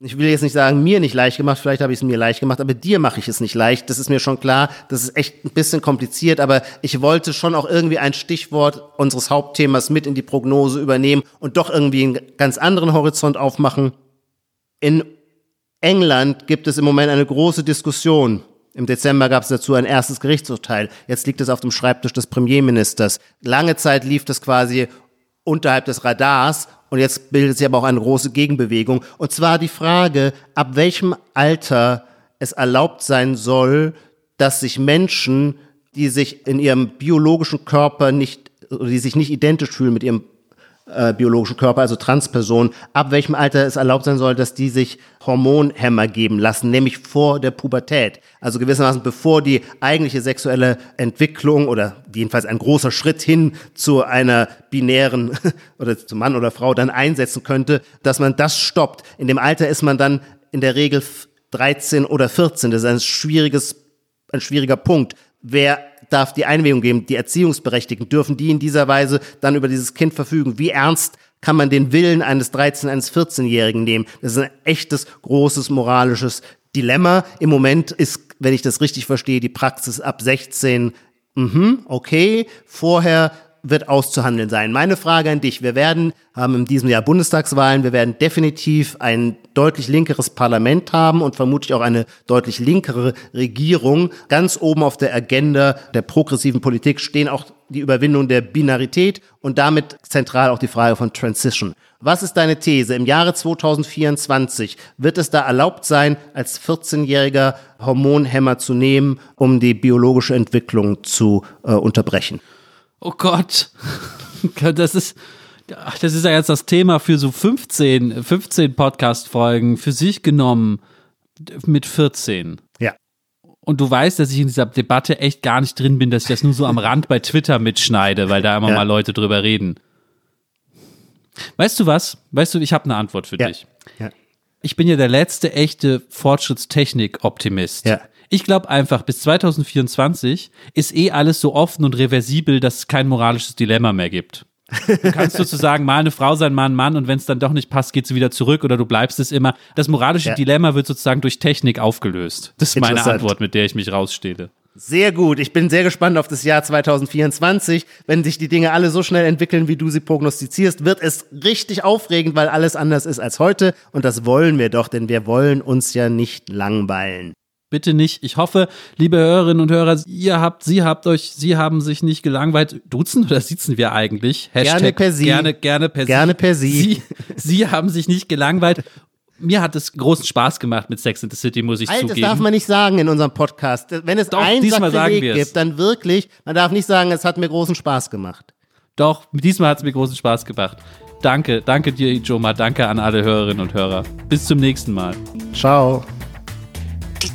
ich will jetzt nicht sagen, mir nicht leicht gemacht, vielleicht habe ich es mir leicht gemacht, aber dir mache ich es nicht leicht. Das ist mir schon klar, das ist echt ein bisschen kompliziert, aber ich wollte schon auch irgendwie ein Stichwort unseres Hauptthemas mit in die Prognose übernehmen und doch irgendwie einen ganz anderen Horizont aufmachen. In England gibt es im Moment eine große Diskussion. Im Dezember gab es dazu ein erstes Gerichtsurteil. Jetzt liegt es auf dem Schreibtisch des Premierministers. Lange Zeit lief das quasi unterhalb des Radars und jetzt bildet sich aber auch eine große Gegenbewegung. Und zwar die Frage, ab welchem Alter es erlaubt sein soll, dass sich Menschen, die sich in ihrem biologischen Körper nicht, die sich nicht identisch fühlen mit ihrem äh, biologischen Körper, also Transpersonen, ab welchem Alter es erlaubt sein soll, dass die sich Hormonhämmer geben lassen, nämlich vor der Pubertät. Also gewissermaßen bevor die eigentliche sexuelle Entwicklung oder jedenfalls ein großer Schritt hin zu einer binären oder zu Mann oder Frau dann einsetzen könnte, dass man das stoppt. In dem Alter ist man dann in der Regel 13 oder 14. Das ist ein schwieriges ein schwieriger Punkt. Wer darf die Einwilligung geben? Die Erziehungsberechtigten dürfen die in dieser Weise dann über dieses Kind verfügen? Wie ernst kann man den Willen eines 13-, eines 14-Jährigen nehmen? Das ist ein echtes, großes moralisches Dilemma. Im Moment ist, wenn ich das richtig verstehe, die Praxis ab 16, mhm, okay. Vorher wird auszuhandeln sein. Meine Frage an dich. Wir werden, haben in diesem Jahr Bundestagswahlen, wir werden definitiv ein deutlich linkeres Parlament haben und vermutlich auch eine deutlich linkere Regierung. Ganz oben auf der Agenda der progressiven Politik stehen auch die Überwindung der Binarität und damit zentral auch die Frage von Transition. Was ist deine These? Im Jahre 2024 wird es da erlaubt sein, als 14-jähriger Hormonhämmer zu nehmen, um die biologische Entwicklung zu äh, unterbrechen? Oh Gott. Das ist, das ist ja jetzt das Thema für so 15, 15 Podcast-Folgen für sich genommen mit 14. Ja. Und du weißt, dass ich in dieser Debatte echt gar nicht drin bin, dass ich das nur so am Rand bei Twitter mitschneide, weil da immer Ja. mal Leute drüber reden. Weißt du was? Weißt du, ich habe eine Antwort für Ja. dich. Ja. Ich bin ja der letzte echte Fortschrittstechnik-Optimist. Ja. Ich glaube einfach, bis 2024 ist eh alles so offen und reversibel, dass es kein moralisches Dilemma mehr gibt. Du kannst sozusagen mal eine Frau sein, mal ein Mann und wenn es dann doch nicht passt, geht sie wieder zurück oder du bleibst es immer. Das moralische Ja. Dilemma wird sozusagen durch Technik aufgelöst. Das ist meine. Antwort, mit der ich mich rausstehle. Sehr gut. Ich bin sehr gespannt auf das Jahr 2024. Wenn sich die Dinge alle so schnell entwickeln, wie du sie prognostizierst, wird es richtig aufregend, weil alles anders ist als heute. Und das wollen wir doch, denn wir wollen uns ja nicht langweilen. Bitte nicht. Ich hoffe, liebe Hörerinnen und Hörer, ihr habt, Sie habt euch, Sie haben sich nicht gelangweilt. Duzen oder sitzen wir eigentlich? Gerne per Sie. Gerne, gerne per Gerne Sie. per Sie. Sie. Sie haben sich nicht gelangweilt. Mir hat es großen Spaß gemacht mit Sex in the City, muss ich das zugeben. darf man nicht sagen in unserem Podcast. Wenn es Doch, ein diesmal sagen Sakrileg wir es. gibt, dann wirklich, man darf nicht sagen, es hat mir großen Spaß gemacht. Doch, diesmal hat es mir großen Spaß gemacht. Danke, danke dir, Ijoma. Danke an alle Hörerinnen und Hörer. Bis zum nächsten Mal. Ciao.